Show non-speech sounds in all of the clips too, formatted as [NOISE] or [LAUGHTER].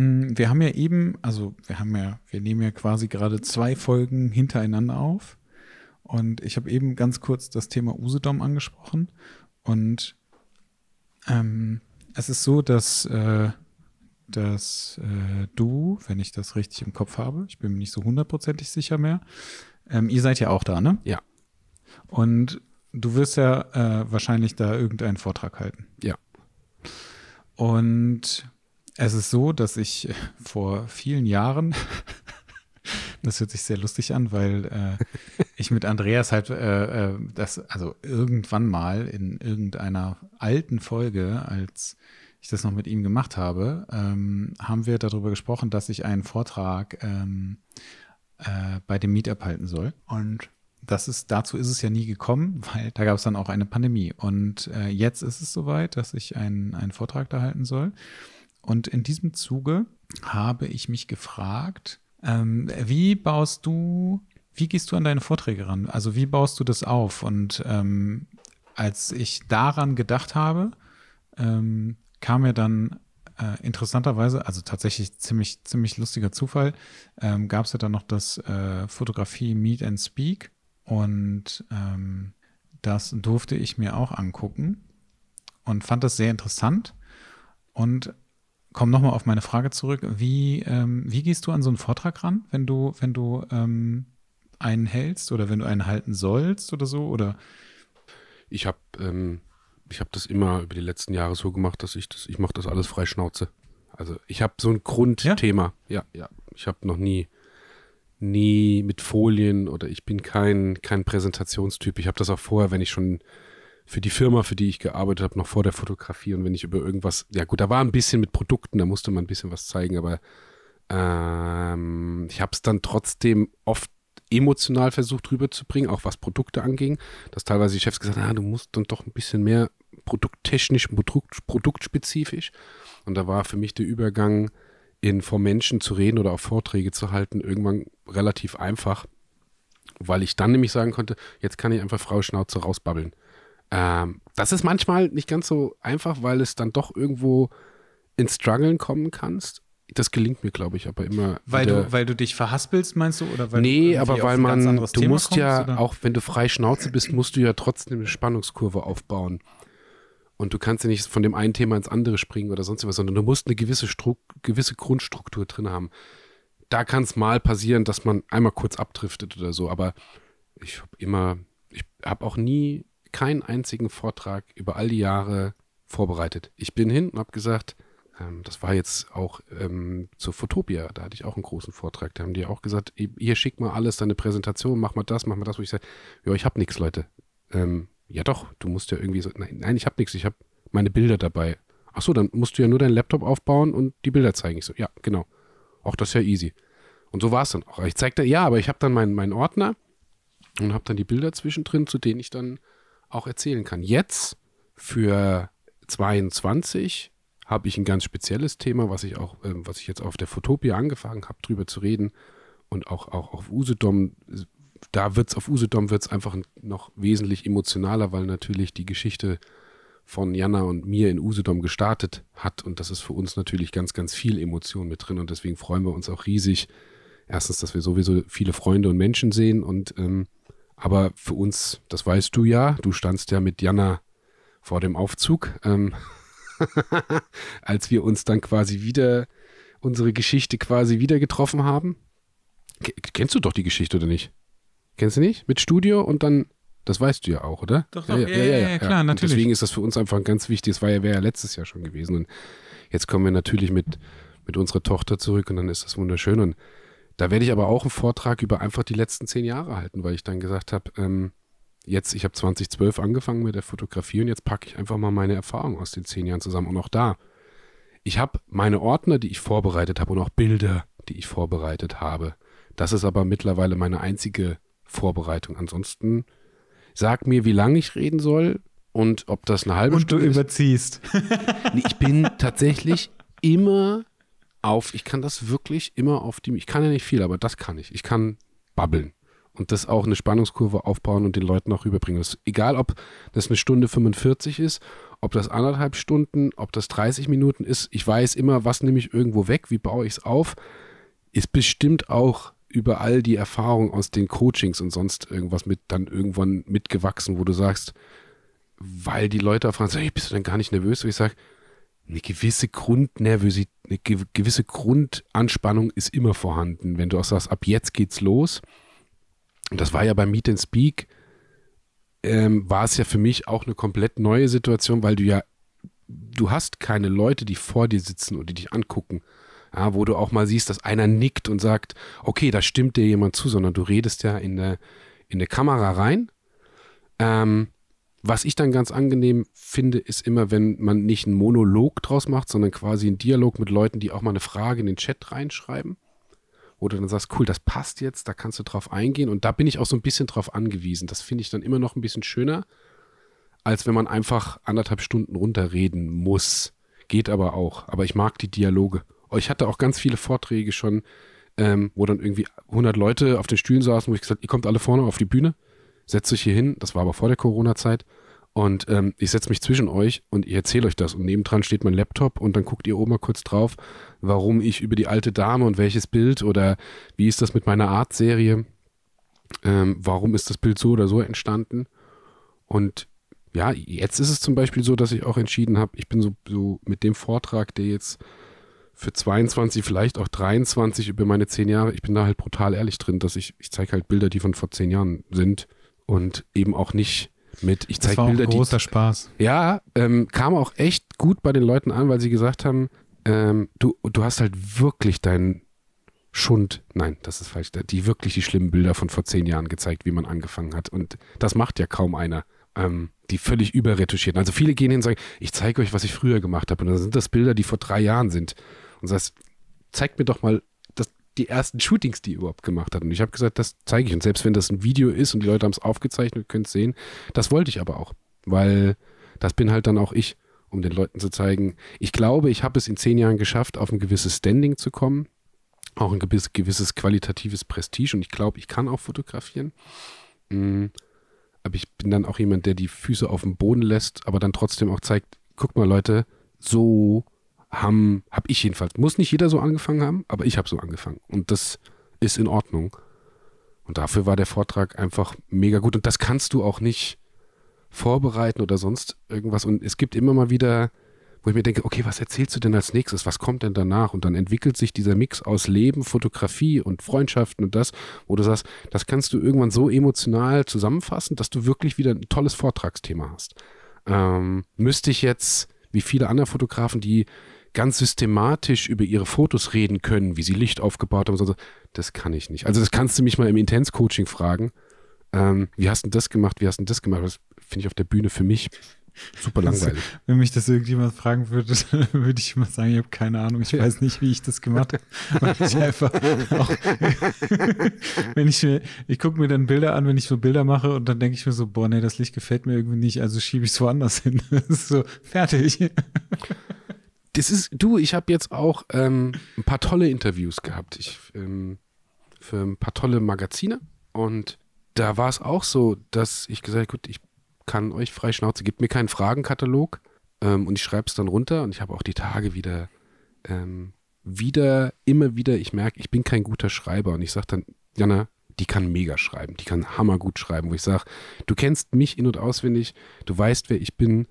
Mm, wir haben ja eben, also wir haben ja, wir nehmen ja quasi gerade zwei Folgen hintereinander auf. Und ich habe eben ganz kurz das Thema Usedom angesprochen. Und ähm, es ist so, dass, äh, dass äh, du, wenn ich das richtig im Kopf habe, ich bin mir nicht so hundertprozentig sicher mehr, ähm, ihr seid ja auch da, ne? Ja. Und du wirst ja äh, wahrscheinlich da irgendeinen Vortrag halten. Ja. Und es ist so, dass ich vor vielen Jahren, [LAUGHS] das hört sich sehr lustig an, weil äh, ich mit Andreas halt äh, äh, das, also irgendwann mal in irgendeiner alten Folge, als ich das noch mit ihm gemacht habe, ähm, haben wir darüber gesprochen, dass ich einen Vortrag ähm, äh, bei dem Meetup halten soll. Und das ist, dazu ist es ja nie gekommen, weil da gab es dann auch eine Pandemie. Und äh, jetzt ist es soweit, dass ich einen, einen Vortrag da halten soll. Und in diesem Zuge habe ich mich gefragt, ähm, wie baust du, wie gehst du an deine Vorträge ran? Also wie baust du das auf? Und ähm, als ich daran gedacht habe, ähm, kam mir dann äh, interessanterweise, also tatsächlich ziemlich, ziemlich lustiger Zufall, ähm, gab es ja dann noch das äh, Fotografie Meet and Speak und ähm, das durfte ich mir auch angucken und fand das sehr interessant und komme nochmal auf meine Frage zurück. Wie, ähm, wie gehst du an so einen Vortrag ran, wenn du, wenn du ähm, einen hältst oder wenn du einen halten sollst oder so? Oder ich habe ähm, ich habe das immer über die letzten Jahre so gemacht, dass ich das, ich mache das alles frei Schnauze. Also ich habe so ein Grundthema. Ja, ja. ja. Ich habe noch nie, nie mit Folien oder ich bin kein, kein Präsentationstyp. Ich habe das auch vorher, wenn ich schon für die Firma, für die ich gearbeitet habe, noch vor der Fotografie und wenn ich über irgendwas, ja gut, da war ein bisschen mit Produkten, da musste man ein bisschen was zeigen, aber ähm, ich habe es dann trotzdem oft emotional versucht rüberzubringen, auch was Produkte anging, dass teilweise die Chefs gesagt haben, ah, du musst dann doch ein bisschen mehr produkttechnisch, Produkt, produktspezifisch. Und da war für mich der Übergang in vor Menschen zu reden oder auch Vorträge zu halten irgendwann relativ einfach, weil ich dann nämlich sagen konnte, jetzt kann ich einfach Frau Schnauze rausbabbeln. Ähm, das ist manchmal nicht ganz so einfach, weil es dann doch irgendwo ins Struggeln kommen kannst. Das gelingt mir, glaube ich, aber immer. Weil du, weil du dich verhaspelst, meinst du? Oder weil nee, aber weil man, du Thema musst kommst, ja, oder? auch wenn du frei Schnauze bist, musst du ja trotzdem eine Spannungskurve aufbauen. Und du kannst ja nicht von dem einen Thema ins andere springen oder sonst was, sondern du musst eine gewisse, Stru gewisse Grundstruktur drin haben. Da kann es mal passieren, dass man einmal kurz abdriftet oder so, aber ich habe immer, ich habe auch nie keinen einzigen Vortrag über all die Jahre vorbereitet. Ich bin hin und habe gesagt, ähm, das war jetzt auch ähm, zur Fotopia, da hatte ich auch einen großen Vortrag. Da haben die auch gesagt, hier schick mal alles, deine Präsentation, mach mal das, mach mal das, wo ich sage, ja, ich habe nichts, Leute. Ähm, ja doch, du musst ja irgendwie so, nein, nein ich habe nichts, ich habe meine Bilder dabei. Ach so, dann musst du ja nur deinen Laptop aufbauen und die Bilder zeigen. Ich so, ja, genau. Auch das ist ja easy. Und so war es dann auch. Ich zeigte, ja, aber ich habe dann meinen, meinen Ordner und habe dann die Bilder zwischendrin, zu denen ich dann auch erzählen kann. Jetzt für 22 habe ich ein ganz spezielles Thema, was ich auch, äh, was ich jetzt auf der Fotopia angefangen habe, drüber zu reden und auch, auch auf Usedom da wird's auf Usedom wird's einfach noch wesentlich emotionaler, weil natürlich die Geschichte von Jana und mir in Usedom gestartet hat und das ist für uns natürlich ganz, ganz viel Emotion mit drin und deswegen freuen wir uns auch riesig. Erstens, dass wir sowieso viele Freunde und Menschen sehen und ähm, aber für uns, das weißt du ja, du standst ja mit Jana vor dem Aufzug, ähm, [LAUGHS] als wir uns dann quasi wieder unsere Geschichte quasi wieder getroffen haben. Kennst du doch die Geschichte oder nicht? Kennst du nicht? Mit Studio und dann, das weißt du ja auch, oder? Doch, doch, ja, ja, ja, ja, klar, natürlich. Deswegen ist das für uns einfach ganz wichtig. Das war ja, wäre ja letztes Jahr schon gewesen. Und jetzt kommen wir natürlich mit, mit unserer Tochter zurück und dann ist das wunderschön. Und da werde ich aber auch einen Vortrag über einfach die letzten zehn Jahre halten, weil ich dann gesagt habe, ähm, jetzt, ich habe 2012 angefangen mit der Fotografie und jetzt packe ich einfach mal meine Erfahrungen aus den zehn Jahren zusammen. Und auch da, ich habe meine Ordner, die ich vorbereitet habe und auch Bilder, die ich vorbereitet habe. Das ist aber mittlerweile meine einzige Vorbereitung. Ansonsten sag mir, wie lange ich reden soll und ob das eine halbe und Stunde ist. Und du überziehst. nee, ich bin tatsächlich immer auf, ich kann das wirklich immer auf die, ich kann ja nicht viel, aber das kann ich. Ich kann babbeln. und das auch eine Spannungskurve aufbauen und den Leuten auch rüberbringen. Das, egal, ob das eine Stunde 45 ist, ob das anderthalb Stunden, ob das 30 Minuten ist. Ich weiß immer, was nehme ich irgendwo weg, wie baue ich es auf. Ist bestimmt auch über all die Erfahrung aus den Coachings und sonst irgendwas mit dann irgendwann mitgewachsen, wo du sagst, weil die Leute fragen, hey, bist du denn gar nicht nervös? Und ich sage, eine gewisse Grundnervosität, eine gewisse Grundanspannung ist immer vorhanden. Wenn du auch sagst, ab jetzt geht's los. Und das war ja beim Meet and Speak, ähm, war es ja für mich auch eine komplett neue Situation, weil du ja, du hast keine Leute, die vor dir sitzen und die dich angucken. Ja, wo du auch mal siehst, dass einer nickt und sagt, okay, da stimmt dir jemand zu, sondern du redest ja in eine, in eine Kamera rein. Ähm, was ich dann ganz angenehm finde, ist immer, wenn man nicht einen Monolog draus macht, sondern quasi einen Dialog mit Leuten, die auch mal eine Frage in den Chat reinschreiben. Du dann sagst, cool, das passt jetzt, da kannst du drauf eingehen. Und da bin ich auch so ein bisschen drauf angewiesen. Das finde ich dann immer noch ein bisschen schöner, als wenn man einfach anderthalb Stunden runterreden muss. Geht aber auch. Aber ich mag die Dialoge. Oh, ich hatte auch ganz viele Vorträge schon, ähm, wo dann irgendwie 100 Leute auf den Stühlen saßen, wo ich gesagt, ihr kommt alle vorne auf die Bühne setzt euch hier hin, das war aber vor der Corona-Zeit, und ähm, ich setze mich zwischen euch und ich erzähle euch das. Und nebendran steht mein Laptop und dann guckt ihr oben mal kurz drauf, warum ich über die alte Dame und welches Bild oder wie ist das mit meiner Art-Serie, ähm, warum ist das Bild so oder so entstanden. Und ja, jetzt ist es zum Beispiel so, dass ich auch entschieden habe, ich bin so, so mit dem Vortrag, der jetzt für 22, vielleicht auch 23 über meine zehn Jahre, ich bin da halt brutal ehrlich drin, dass ich, ich zeige halt Bilder, die von vor zehn Jahren sind und eben auch nicht mit, ich zeige Bilder, ein großer die, Spaß. Ja, ähm, kam auch echt gut bei den Leuten an, weil sie gesagt haben, ähm, du, du hast halt wirklich deinen Schund, nein, das ist falsch, die wirklich die schlimmen Bilder von vor zehn Jahren gezeigt, wie man angefangen hat. Und das macht ja kaum einer. Ähm, die völlig überretuschieren. Also viele gehen hin und sagen, ich zeige euch, was ich früher gemacht habe. Und dann sind das Bilder, die vor drei Jahren sind. Und sagst, zeigt mir doch mal die ersten Shootings, die ihr überhaupt gemacht hat. Und ich habe gesagt, das zeige ich. Und selbst wenn das ein Video ist und die Leute haben es aufgezeichnet, könnt es sehen, das wollte ich aber auch. Weil das bin halt dann auch ich, um den Leuten zu zeigen. Ich glaube, ich habe es in zehn Jahren geschafft, auf ein gewisses Standing zu kommen. Auch ein gewisses, gewisses qualitatives Prestige. Und ich glaube, ich kann auch fotografieren. Mhm. Aber ich bin dann auch jemand, der die Füße auf dem Boden lässt, aber dann trotzdem auch zeigt, guck mal Leute, so haben, habe ich jedenfalls, muss nicht jeder so angefangen haben, aber ich habe so angefangen. Und das ist in Ordnung. Und dafür war der Vortrag einfach mega gut. Und das kannst du auch nicht vorbereiten oder sonst irgendwas. Und es gibt immer mal wieder, wo ich mir denke, okay, was erzählst du denn als nächstes? Was kommt denn danach? Und dann entwickelt sich dieser Mix aus Leben, Fotografie und Freundschaften und das, wo du sagst, das kannst du irgendwann so emotional zusammenfassen, dass du wirklich wieder ein tolles Vortragsthema hast. Ähm, müsste ich jetzt, wie viele andere Fotografen, die ganz systematisch über ihre Fotos reden können, wie sie Licht aufgebaut haben. So. Das kann ich nicht. Also das kannst du mich mal im Intens-Coaching fragen. Ähm, wie hast du das gemacht? Wie hast du das gemacht? Das finde ich auf der Bühne für mich super langweilig. Also, wenn mich das irgendjemand fragen würde, [LAUGHS] würde ich immer sagen, ich habe keine Ahnung, ich weiß nicht, wie ich das gemacht habe. Ich einfach auch, [LAUGHS] wenn ich mir, ich gucke mir dann Bilder an, wenn ich so Bilder mache und dann denke ich mir so, boah, nee, das Licht gefällt mir irgendwie nicht, also schiebe ich es woanders hin. [LAUGHS] Das ist so, fertig das ist, du, ich habe jetzt auch ähm, ein paar tolle Interviews gehabt. Ich, ähm, für ein paar tolle Magazine. Und da war es auch so, dass ich gesagt habe, gut, ich kann euch frei Schnauze, gibt mir keinen Fragenkatalog ähm, und ich schreibe es dann runter und ich habe auch die Tage wieder, ähm, wieder, immer wieder, ich merke, ich bin kein guter Schreiber und ich sage dann, Jana, die kann mega schreiben, die kann hammergut schreiben, wo ich sage, du kennst mich in- und auswendig, du weißt, wer ich bin,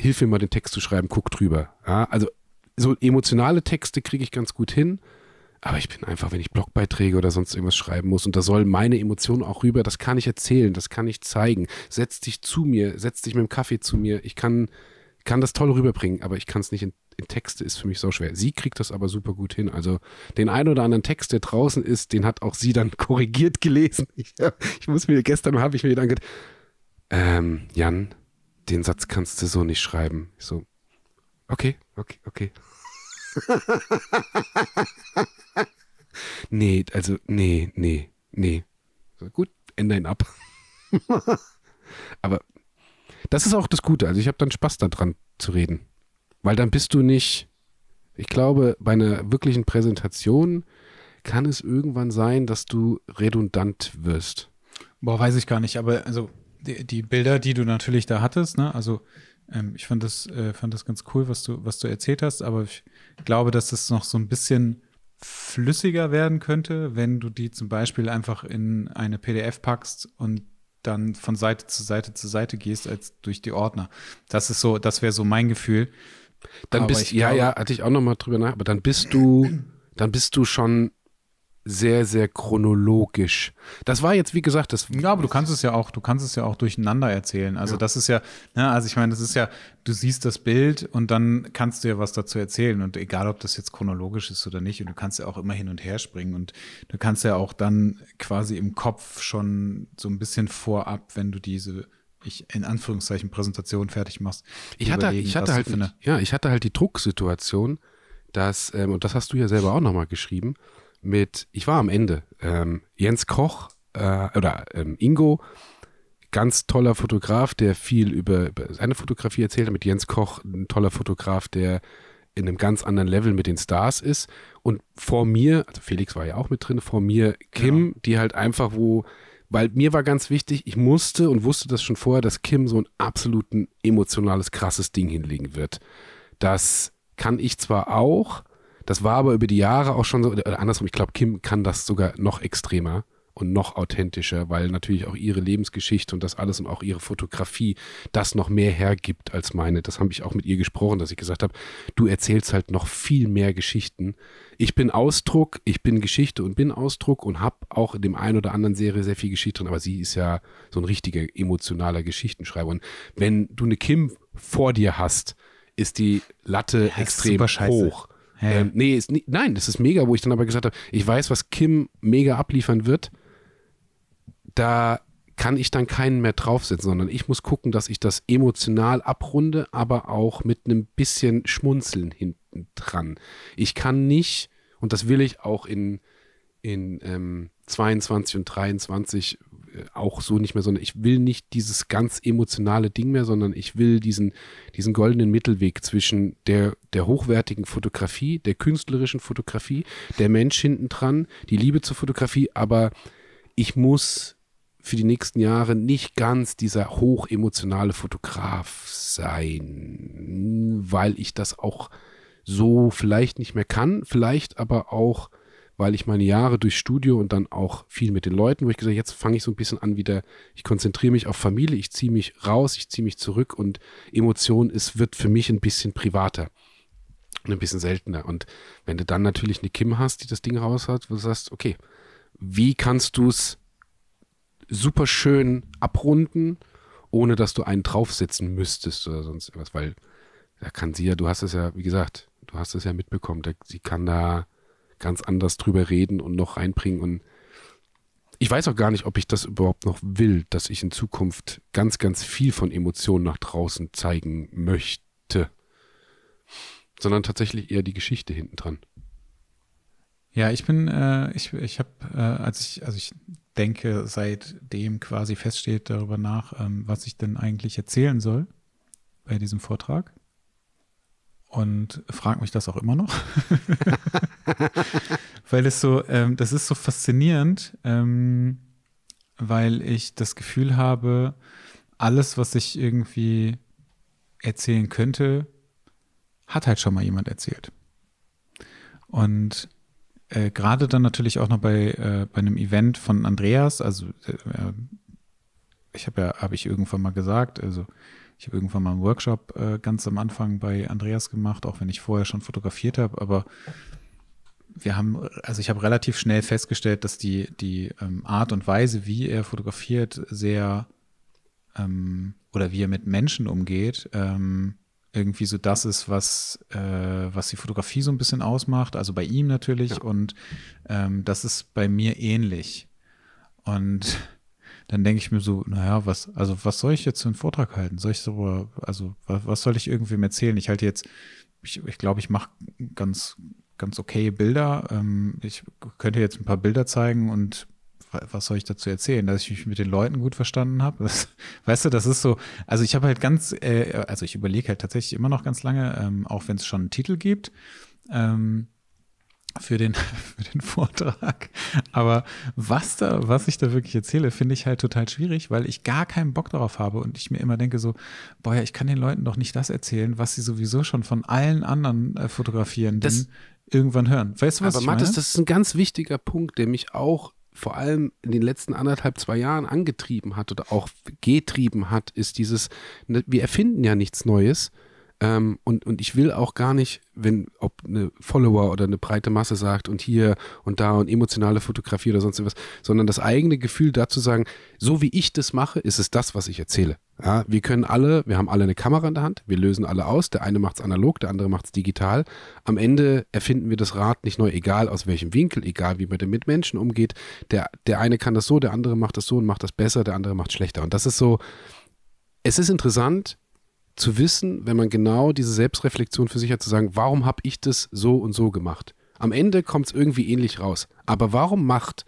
hilf mir mal den Text zu schreiben, guck drüber. Ja, also so emotionale Texte kriege ich ganz gut hin. Aber ich bin einfach, wenn ich Blogbeiträge oder sonst irgendwas schreiben muss und da soll meine Emotion auch rüber, das kann ich erzählen, das kann ich zeigen. Setz dich zu mir, setz dich mit dem Kaffee zu mir. Ich kann, kann das toll rüberbringen, aber ich kann es nicht in, in, Texte, ist für mich so schwer. Sie kriegt das aber super gut hin. Also den einen oder anderen Text, der draußen ist, den hat auch sie dann [LAUGHS] korrigiert gelesen. Ich, ich muss mir, gestern habe ich mir gedacht, ähm, Jan, den Satz kannst du so nicht schreiben. Ich so, okay, okay, okay. [LAUGHS] nee, also, nee, nee, nee. So, gut, ändere ihn ab. [LAUGHS] Aber das ist auch das Gute. Also ich habe dann Spaß daran zu reden. Weil dann bist du nicht, ich glaube, bei einer wirklichen Präsentation kann es irgendwann sein, dass du redundant wirst? Boah, weiß ich gar nicht, aber also die, die Bilder, die du natürlich da hattest, ne, also ähm, ich fand das, äh, fand das ganz cool, was du, was du erzählt hast, aber ich glaube, dass das noch so ein bisschen flüssiger werden könnte, wenn du die zum Beispiel einfach in eine PDF packst und dann von Seite zu Seite zu Seite gehst, als durch die Ordner. Das ist so, das wäre so mein Gefühl. Dann aber bist, ja, glaube, ja, hatte ich auch noch mal drüber nach, aber dann bist du, dann bist du schon sehr, sehr chronologisch. Das war jetzt, wie gesagt, das. Ja, aber du kannst es ja auch, du kannst es ja auch durcheinander erzählen. Also ja. das ist ja, ne, also ich meine, das ist ja, du siehst das Bild und dann kannst du ja was dazu erzählen. Und egal, ob das jetzt chronologisch ist oder nicht, und du kannst ja auch immer hin und her springen und du kannst ja auch dann quasi im Kopf schon so ein bisschen vorab, wenn du diese ich in Anführungszeichen Präsentation fertig machst. Ich hatte, ich hatte halt, ja, ich hatte halt die Drucksituation, dass, ähm, und das hast du ja selber auch nochmal geschrieben, mit, ich war am Ende, ähm, Jens Koch äh, oder ähm, Ingo, ganz toller Fotograf, der viel über, über seine Fotografie erzählt hat, mit Jens Koch, ein toller Fotograf, der in einem ganz anderen Level mit den Stars ist. Und vor mir, also Felix war ja auch mit drin, vor mir Kim, ja. die halt einfach, wo, weil mir war ganz wichtig, ich musste und wusste das schon vorher, dass Kim so ein absoluten emotionales, krasses Ding hinlegen wird. Das kann ich zwar auch, das war aber über die Jahre auch schon so, oder andersrum, ich glaube, Kim kann das sogar noch extremer und noch authentischer, weil natürlich auch ihre Lebensgeschichte und das alles und auch ihre Fotografie das noch mehr hergibt als meine. Das habe ich auch mit ihr gesprochen, dass ich gesagt habe, du erzählst halt noch viel mehr Geschichten. Ich bin Ausdruck, ich bin Geschichte und bin Ausdruck und habe auch in dem einen oder anderen Serie sehr viel Geschichte drin, aber sie ist ja so ein richtiger emotionaler Geschichtenschreiber. Und wenn du eine Kim vor dir hast, ist die Latte ja, extrem hoch. Ähm, nee, ist nein, das ist mega, wo ich dann aber gesagt habe, ich weiß, was Kim mega abliefern wird. Da kann ich dann keinen mehr draufsetzen, sondern ich muss gucken, dass ich das emotional abrunde, aber auch mit einem bisschen Schmunzeln hinten dran. Ich kann nicht, und das will ich auch in, in ähm, 22 und 23 äh, auch so nicht mehr, sondern ich will nicht dieses ganz emotionale Ding mehr, sondern ich will diesen, diesen goldenen Mittelweg zwischen der, der hochwertigen Fotografie, der künstlerischen Fotografie, der Mensch hinten dran, die Liebe zur Fotografie, aber ich muss für die nächsten Jahre nicht ganz dieser hochemotionale Fotograf sein, weil ich das auch so vielleicht nicht mehr kann, vielleicht aber auch weil ich meine Jahre durch Studio und dann auch viel mit den Leuten, wo ich gesagt habe, jetzt fange ich so ein bisschen an wieder, ich konzentriere mich auf Familie, ich ziehe mich raus, ich ziehe mich zurück und Emotion ist, wird für mich ein bisschen privater und ein bisschen seltener. Und wenn du dann natürlich eine Kim hast, die das Ding raus hat, wo du sagst, okay, wie kannst du es super schön abrunden, ohne dass du einen draufsetzen müsstest oder sonst irgendwas, weil da kann sie ja, du hast es ja, wie gesagt, du hast es ja mitbekommen, da, sie kann da ganz anders drüber reden und noch reinbringen. Und ich weiß auch gar nicht, ob ich das überhaupt noch will, dass ich in Zukunft ganz, ganz viel von Emotionen nach draußen zeigen möchte. Sondern tatsächlich eher die Geschichte hinten dran. Ja, ich bin, äh, ich, ich habe, äh, als ich, also ich denke, seitdem quasi feststeht darüber nach, ähm, was ich denn eigentlich erzählen soll bei diesem Vortrag und frage mich das auch immer noch. [LAUGHS] weil es so, ähm, das ist so faszinierend, ähm, weil ich das Gefühl habe, alles, was ich irgendwie erzählen könnte, hat halt schon mal jemand erzählt. Und äh, gerade dann natürlich auch noch bei, äh, bei einem Event von Andreas, also äh, ich habe ja, habe ich irgendwann mal gesagt, also ich habe irgendwann mal einen Workshop äh, ganz am Anfang bei Andreas gemacht, auch wenn ich vorher schon fotografiert habe, aber wir haben, also ich habe relativ schnell festgestellt, dass die, die ähm, Art und Weise, wie er fotografiert, sehr ähm, oder wie er mit Menschen umgeht, ähm, irgendwie so das ist, was, äh, was die Fotografie so ein bisschen ausmacht. Also bei ihm natürlich. Ja. Und ähm, das ist bei mir ähnlich. Und dann denke ich mir so, naja, was, also was soll ich jetzt für einen Vortrag halten? Soll ich so, also was, was soll ich irgendwem erzählen? Ich halte jetzt, ich glaube, ich, glaub, ich mache ganz, ganz okay Bilder. Ähm, ich könnte jetzt ein paar Bilder zeigen und was soll ich dazu erzählen, dass ich mich mit den Leuten gut verstanden habe? [LAUGHS] weißt du, das ist so, also ich habe halt ganz, äh, also ich überlege halt tatsächlich immer noch ganz lange, ähm, auch wenn es schon einen Titel gibt, ähm, für den, [LAUGHS] für den Vortrag. Aber was da, was ich da wirklich erzähle, finde ich halt total schwierig, weil ich gar keinen Bock darauf habe und ich mir immer denke so, boah, ja, ich kann den Leuten doch nicht das erzählen, was sie sowieso schon von allen anderen äh, Fotografierenden irgendwann hören. Weißt du, was aber ich Mathis, meine? das ist ein ganz wichtiger Punkt, der mich auch vor allem in den letzten anderthalb, zwei Jahren angetrieben hat oder auch getrieben hat, ist dieses, ne, wir erfinden ja nichts Neues, ähm, und, und ich will auch gar nicht, wenn, ob eine Follower oder eine breite Masse sagt und hier und da und emotionale Fotografie oder sonst was, sondern das eigene Gefühl dazu sagen, so wie ich das mache, ist es das, was ich erzähle. Ja, wir können alle, wir haben alle eine Kamera in der Hand, wir lösen alle aus, der eine macht es analog, der andere macht es digital. Am Ende erfinden wir das Rad nicht neu, egal aus welchem Winkel, egal wie man mit Menschen umgeht. Der, der eine kann das so, der andere macht das so und macht das besser, der andere macht schlechter. Und das ist so, es ist interessant, zu wissen, wenn man genau diese Selbstreflexion für sich hat, zu sagen, warum habe ich das so und so gemacht? Am Ende kommt es irgendwie ähnlich raus. Aber warum macht,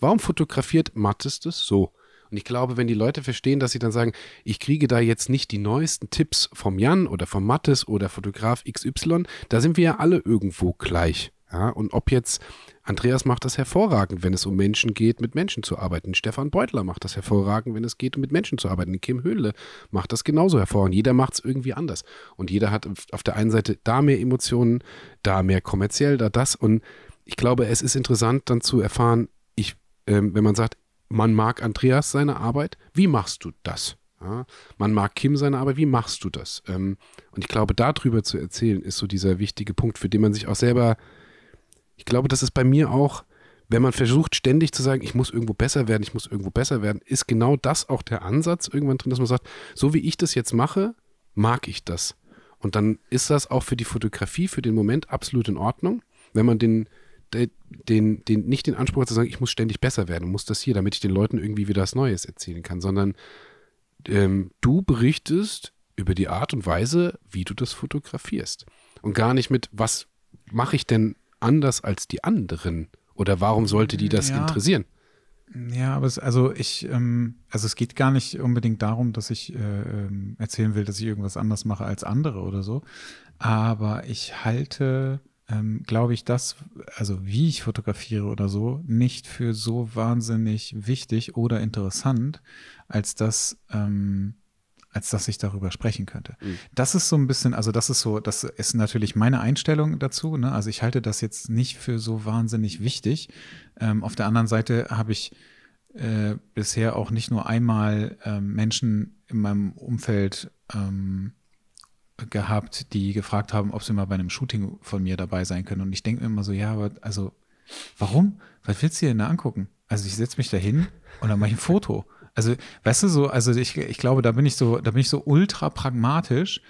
warum fotografiert Mattes das so? Und ich glaube, wenn die Leute verstehen, dass sie dann sagen, ich kriege da jetzt nicht die neuesten Tipps vom Jan oder vom Mattes oder Fotograf XY, da sind wir ja alle irgendwo gleich. Ja, und ob jetzt Andreas macht das hervorragend, wenn es um Menschen geht, mit Menschen zu arbeiten. Stefan Beutler macht das hervorragend, wenn es geht, mit Menschen zu arbeiten. Kim Höhle macht das genauso hervorragend. Jeder macht es irgendwie anders. Und jeder hat auf der einen Seite da mehr Emotionen, da mehr kommerziell, da das. Und ich glaube, es ist interessant dann zu erfahren, ich, ähm, wenn man sagt, man mag Andreas seine Arbeit, wie machst du das? Ja, man mag Kim seine Arbeit, wie machst du das? Ähm, und ich glaube, darüber zu erzählen, ist so dieser wichtige Punkt, für den man sich auch selber ich glaube, das ist bei mir auch, wenn man versucht, ständig zu sagen, ich muss irgendwo besser werden, ich muss irgendwo besser werden, ist genau das auch der Ansatz irgendwann drin, dass man sagt, so wie ich das jetzt mache, mag ich das. Und dann ist das auch für die Fotografie, für den Moment absolut in Ordnung, wenn man den, den, den, nicht den Anspruch hat zu sagen, ich muss ständig besser werden, muss das hier, damit ich den Leuten irgendwie wieder was Neues erzählen kann, sondern ähm, du berichtest über die Art und Weise, wie du das fotografierst. Und gar nicht mit, was mache ich denn anders als die anderen? Oder warum sollte die das ja. interessieren? Ja, aber es, also ich, ähm, also es geht gar nicht unbedingt darum, dass ich äh, ähm, erzählen will, dass ich irgendwas anders mache als andere oder so. Aber ich halte, ähm, glaube ich, das, also wie ich fotografiere oder so, nicht für so wahnsinnig wichtig oder interessant, als dass ähm, als dass ich darüber sprechen könnte. Mhm. Das ist so ein bisschen, also das ist so, das ist natürlich meine Einstellung dazu. Ne? Also ich halte das jetzt nicht für so wahnsinnig wichtig. Ähm, auf der anderen Seite habe ich äh, bisher auch nicht nur einmal äh, Menschen in meinem Umfeld ähm, gehabt, die gefragt haben, ob sie mal bei einem Shooting von mir dabei sein können. Und ich denke mir immer so, ja, aber also, warum? Was willst du dir denn da angucken? Also ich setze mich da hin und dann mache ich ein Foto. Also, weißt du, so, also ich, ich glaube, da bin ich so, da bin ich so ultra pragmatisch,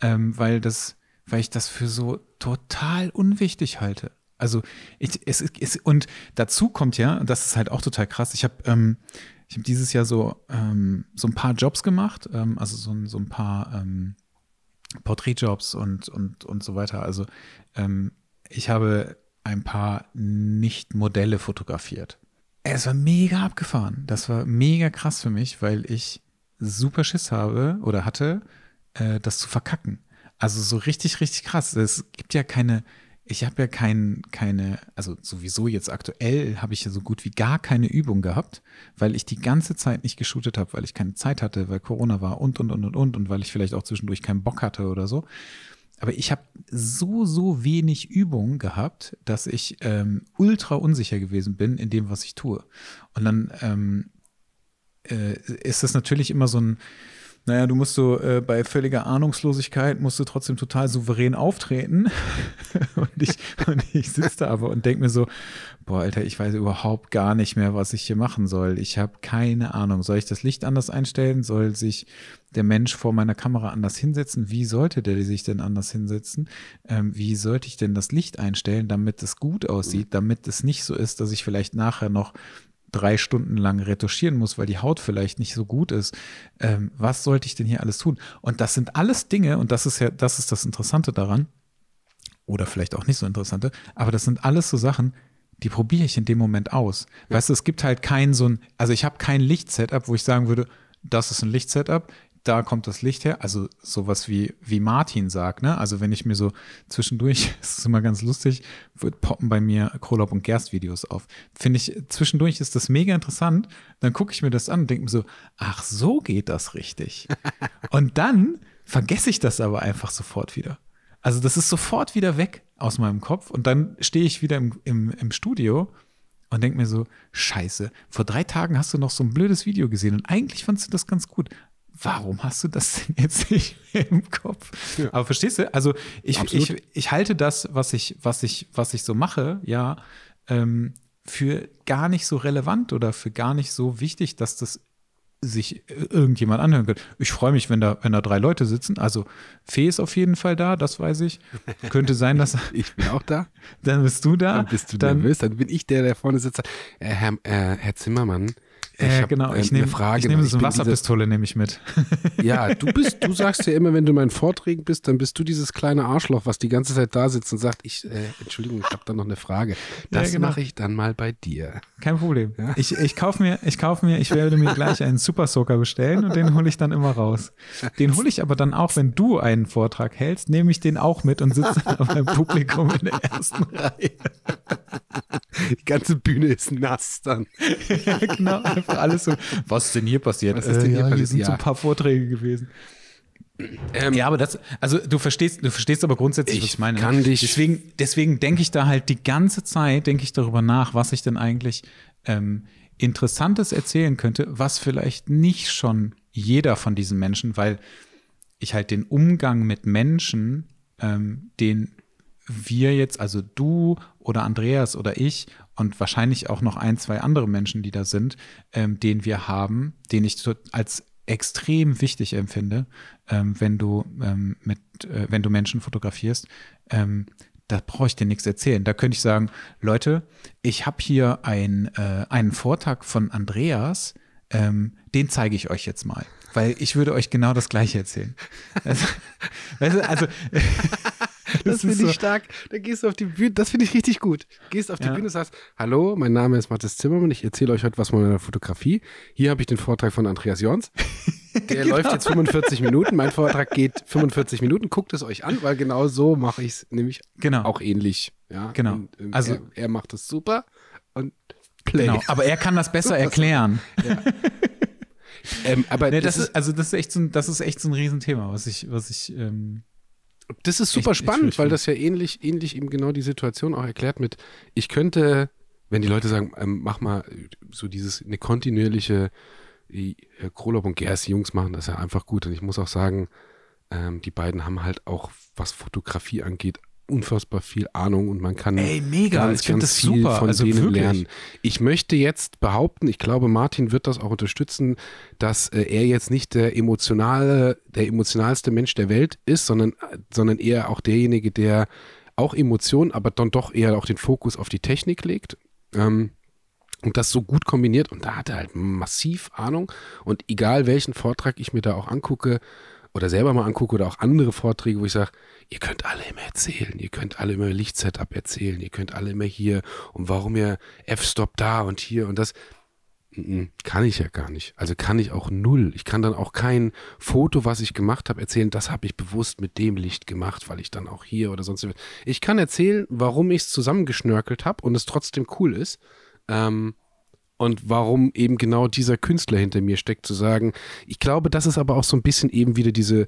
ähm, weil das, weil ich das für so total unwichtig halte. Also ich, es ist, und dazu kommt ja, das ist halt auch total krass, ich habe ähm, ich dieses Jahr so, ähm, so ein paar Jobs gemacht, ähm, also so, so ein paar ähm, Porträtjobs und, und, und so weiter. Also ähm, ich habe ein paar Nicht-Modelle fotografiert. Es war mega abgefahren. Das war mega krass für mich, weil ich super Schiss habe oder hatte, äh, das zu verkacken. Also so richtig, richtig krass. Es gibt ja keine, ich habe ja kein, keine, also sowieso jetzt aktuell habe ich ja so gut wie gar keine Übung gehabt, weil ich die ganze Zeit nicht geshootet habe, weil ich keine Zeit hatte, weil Corona war und, und, und, und, und, und weil ich vielleicht auch zwischendurch keinen Bock hatte oder so. Aber ich habe so, so wenig Übung gehabt, dass ich ähm, ultra unsicher gewesen bin in dem, was ich tue. Und dann ähm, äh, ist das natürlich immer so ein, naja, du musst so äh, bei völliger Ahnungslosigkeit musst du trotzdem total souverän auftreten. [LAUGHS] und ich, und ich sitze da aber und denke mir so, boah, Alter, ich weiß überhaupt gar nicht mehr, was ich hier machen soll. Ich habe keine Ahnung. Soll ich das Licht anders einstellen? Soll sich der Mensch vor meiner Kamera anders hinsetzen? Wie sollte der sich denn anders hinsetzen? Ähm, wie sollte ich denn das Licht einstellen, damit es gut aussieht, damit es nicht so ist, dass ich vielleicht nachher noch drei Stunden lang retuschieren muss, weil die Haut vielleicht nicht so gut ist. Ähm, was sollte ich denn hier alles tun? Und das sind alles Dinge, und das ist ja, das ist das Interessante daran, oder vielleicht auch nicht so interessante, aber das sind alles so Sachen, die probiere ich in dem Moment aus. Ja. Weißt du, es gibt halt kein so ein, also ich habe kein Lichtsetup, wo ich sagen würde, das ist ein Lichtsetup, da kommt das Licht her. Also sowas wie, wie Martin sagt, ne? Also wenn ich mir so zwischendurch, [LAUGHS] das ist immer ganz lustig, wird poppen bei mir Krolop und Gerst Videos auf. Finde ich, zwischendurch ist das mega interessant. Dann gucke ich mir das an und denke mir so, ach, so geht das richtig. [LAUGHS] und dann vergesse ich das aber einfach sofort wieder. Also das ist sofort wieder weg aus meinem Kopf und dann stehe ich wieder im, im, im Studio und denke mir so, scheiße, vor drei Tagen hast du noch so ein blödes Video gesehen und eigentlich fandst du das ganz gut. Warum hast du das denn jetzt [LAUGHS] nicht mehr im Kopf? Ja. Aber verstehst du? Also ich, ich, ich halte das, was ich, was ich, was ich so mache, ja, ähm, für gar nicht so relevant oder für gar nicht so wichtig, dass das sich irgendjemand anhören kann. Ich freue mich, wenn da, wenn da drei Leute sitzen. Also Fee ist auf jeden Fall da, das weiß ich. Könnte sein, dass. [LAUGHS] ich bin auch da. [LAUGHS] Dann bist du da. Dann bist du dann, nervös. Dann bin ich der, der vorne sitzt. Äh, Herr, äh, Herr Zimmermann, äh, genau, ich nehme ich nehme so eine Wasserpistole nehme ich mit. [LAUGHS] Ja, du bist, du sagst ja immer, wenn du in meinen Vorträgen bist, dann bist du dieses kleine Arschloch, was die ganze Zeit da sitzt und sagt, ich, äh, Entschuldigung, ich habe da noch eine Frage. Das ja, genau. mache ich dann mal bei dir. Kein Problem. Ja? Ich, ich kaufe mir, ich kaufe mir, ich werde mir gleich einen Super Soaker bestellen und den hole ich dann immer raus. Den hole ich aber dann auch, wenn du einen Vortrag hältst, nehme ich den auch mit und sitze dann beim Publikum in der ersten Reihe. Die ganze Bühne ist nass dann. [LAUGHS] ja, genau einfach [LAUGHS] alles so. Was ist denn hier passiert? Was ist denn hier, äh, ja, hier sind ja. so ein paar Vorträge gewesen. Ähm, ja, aber das, also du verstehst, du verstehst aber grundsätzlich, ich was ich meine. Kann dich deswegen, deswegen denke ich da halt die ganze Zeit, denke ich darüber nach, was ich denn eigentlich ähm, Interessantes erzählen könnte, was vielleicht nicht schon jeder von diesen Menschen, weil ich halt den Umgang mit Menschen, ähm, den wir jetzt, also du oder Andreas oder ich und wahrscheinlich auch noch ein, zwei andere Menschen, die da sind, ähm, den wir haben, den ich als extrem wichtig empfinde, ähm, wenn du ähm, mit, äh, wenn du Menschen fotografierst. Ähm, da brauche ich dir nichts erzählen. Da könnte ich sagen, Leute, ich habe hier ein, äh, einen Vortrag von Andreas, ähm, den zeige ich euch jetzt mal, weil ich würde euch genau das Gleiche erzählen. Also, [LAUGHS] also [LAUGHS] das, finde ich so. stark. Da gehst du auf die Bühne, das finde ich richtig gut. Gehst auf die ja. Bühne und sagst, hallo, mein Name ist Mathis Zimmermann, ich erzähle euch heute was von meiner Fotografie. Hier habe ich den Vortrag von Andreas Jons. [LAUGHS] Der genau. läuft jetzt 45 Minuten. Mein Vortrag geht 45 Minuten. Guckt es euch an, weil genau so mache ich es nämlich genau. auch ähnlich. Ja? Genau. Und, ähm, also er, er, macht es super und play. Genau. Aber er kann das besser erklären. Ja. [LAUGHS] ähm, aber nee, das, das ist, also das ist echt so ein, das ist echt so ein Riesenthema, was ich, was ich ähm, das ist super ich, spannend, ich weil das ja ähnlich, ähnlich eben genau die Situation auch erklärt mit, ich könnte, wenn die Leute sagen, ähm, mach mal so dieses, eine kontinuierliche, äh, Krolop und Gers, Jungs machen das ja einfach gut. Und ich muss auch sagen, ähm, die beiden haben halt auch, was Fotografie angeht, unfassbar viel Ahnung und man kann Ey, mega. ganz, ganz viel super. von also denen wirklich. lernen. Ich möchte jetzt behaupten, ich glaube, Martin wird das auch unterstützen, dass äh, er jetzt nicht der emotionale, der emotionalste Mensch der Welt ist, sondern, sondern eher auch derjenige, der auch Emotionen, aber dann doch eher auch den Fokus auf die Technik legt. Ähm, und das so gut kombiniert und da hat er halt massiv Ahnung und egal welchen Vortrag ich mir da auch angucke, oder selber mal angucke oder auch andere Vorträge, wo ich sage, ihr könnt alle immer erzählen, ihr könnt alle immer Lichtsetup erzählen, ihr könnt alle immer hier und warum ihr F-Stop da und hier und das. Kann ich ja gar nicht. Also kann ich auch null. Ich kann dann auch kein Foto, was ich gemacht habe, erzählen, das habe ich bewusst mit dem Licht gemacht, weil ich dann auch hier oder sonst. Ich kann erzählen, warum ich es zusammengeschnörkelt habe und es trotzdem cool ist. Ähm, und warum eben genau dieser Künstler hinter mir steckt, zu sagen, ich glaube, das ist aber auch so ein bisschen eben wieder diese,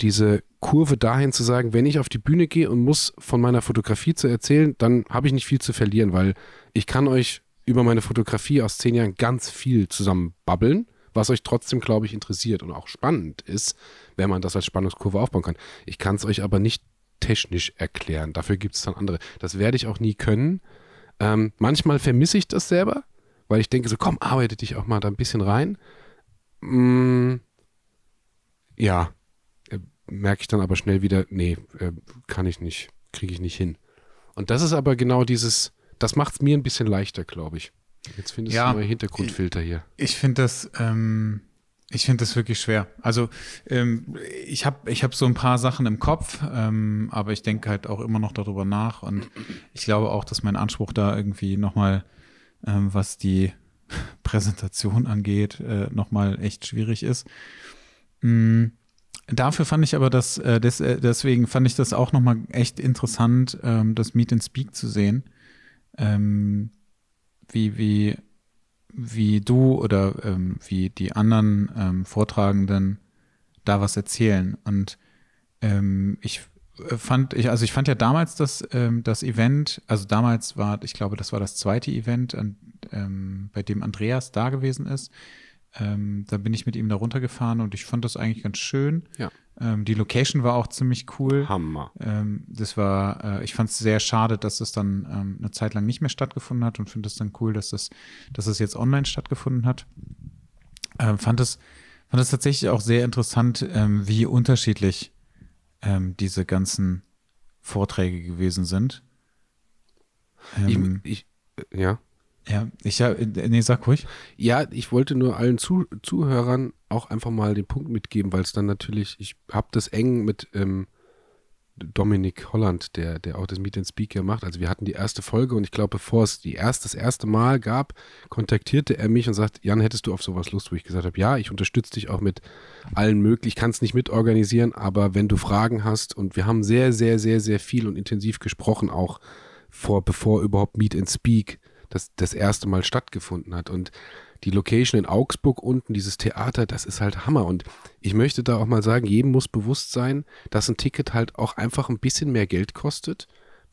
diese Kurve dahin zu sagen, wenn ich auf die Bühne gehe und muss von meiner Fotografie zu erzählen, dann habe ich nicht viel zu verlieren, weil ich kann euch über meine Fotografie aus zehn Jahren ganz viel zusammenbabbeln, was euch trotzdem, glaube ich, interessiert und auch spannend ist, wenn man das als Spannungskurve aufbauen kann. Ich kann es euch aber nicht technisch erklären. Dafür gibt es dann andere. Das werde ich auch nie können. Ähm, manchmal vermisse ich das selber, weil ich denke so, komm, arbeite dich auch mal da ein bisschen rein. Mm, ja, äh, merke ich dann aber schnell wieder, nee, äh, kann ich nicht, kriege ich nicht hin. Und das ist aber genau dieses, das macht es mir ein bisschen leichter, glaube ich. Jetzt findest ja, du neue Hintergrundfilter hier. Ich, ich finde das, ähm, ich finde das wirklich schwer. Also ähm, ich habe ich hab so ein paar Sachen im Kopf, ähm, aber ich denke halt auch immer noch darüber nach und ich glaube auch, dass mein Anspruch da irgendwie nochmal ähm, was die [LAUGHS] Präsentation angeht, äh, nochmal echt schwierig ist. Mm, dafür fand ich aber das, äh, des, äh, deswegen fand ich das auch nochmal echt interessant, ähm, das Meet and Speak zu sehen. Ähm, wie, wie, wie du oder ähm, wie die anderen ähm, Vortragenden da was erzählen. Und ähm, ich fand, ich, also ich fand ja damals das, ähm, das Event, also damals war, ich glaube, das war das zweite Event, an, ähm, bei dem Andreas da gewesen ist. Ähm, da bin ich mit ihm da runtergefahren und ich fand das eigentlich ganz schön. Ja. Ähm, die Location war auch ziemlich cool. Hammer. Ähm, das war, äh, ich fand es sehr schade, dass es dann ähm, eine Zeit lang nicht mehr stattgefunden hat und finde es dann cool, dass das, dass es jetzt online stattgefunden hat. Fand es, fand es tatsächlich auch sehr interessant, wie unterschiedlich ähm, diese ganzen Vorträge gewesen sind. ich, ich, äh, ja. Ja, ich ja, nee, sag ruhig. Ja, ich wollte nur allen Zu Zuhörern auch einfach mal den Punkt mitgeben, weil es dann natürlich, ich habe das eng mit ähm, Dominik Holland, der, der auch das Meet and Speak ja macht. Also wir hatten die erste Folge und ich glaube, bevor es die erst, das erste Mal gab, kontaktierte er mich und sagt, Jan, hättest du auf sowas Lust, wo ich gesagt habe, ja, ich unterstütze dich auch mit allen möglichen, ich kann es nicht mitorganisieren, aber wenn du Fragen hast und wir haben sehr, sehr, sehr, sehr viel und intensiv gesprochen, auch vor, bevor überhaupt Meet and Speak das, das erste Mal stattgefunden hat. Und die Location in Augsburg unten, dieses Theater, das ist halt Hammer. Und ich möchte da auch mal sagen, jedem muss bewusst sein, dass ein Ticket halt auch einfach ein bisschen mehr Geld kostet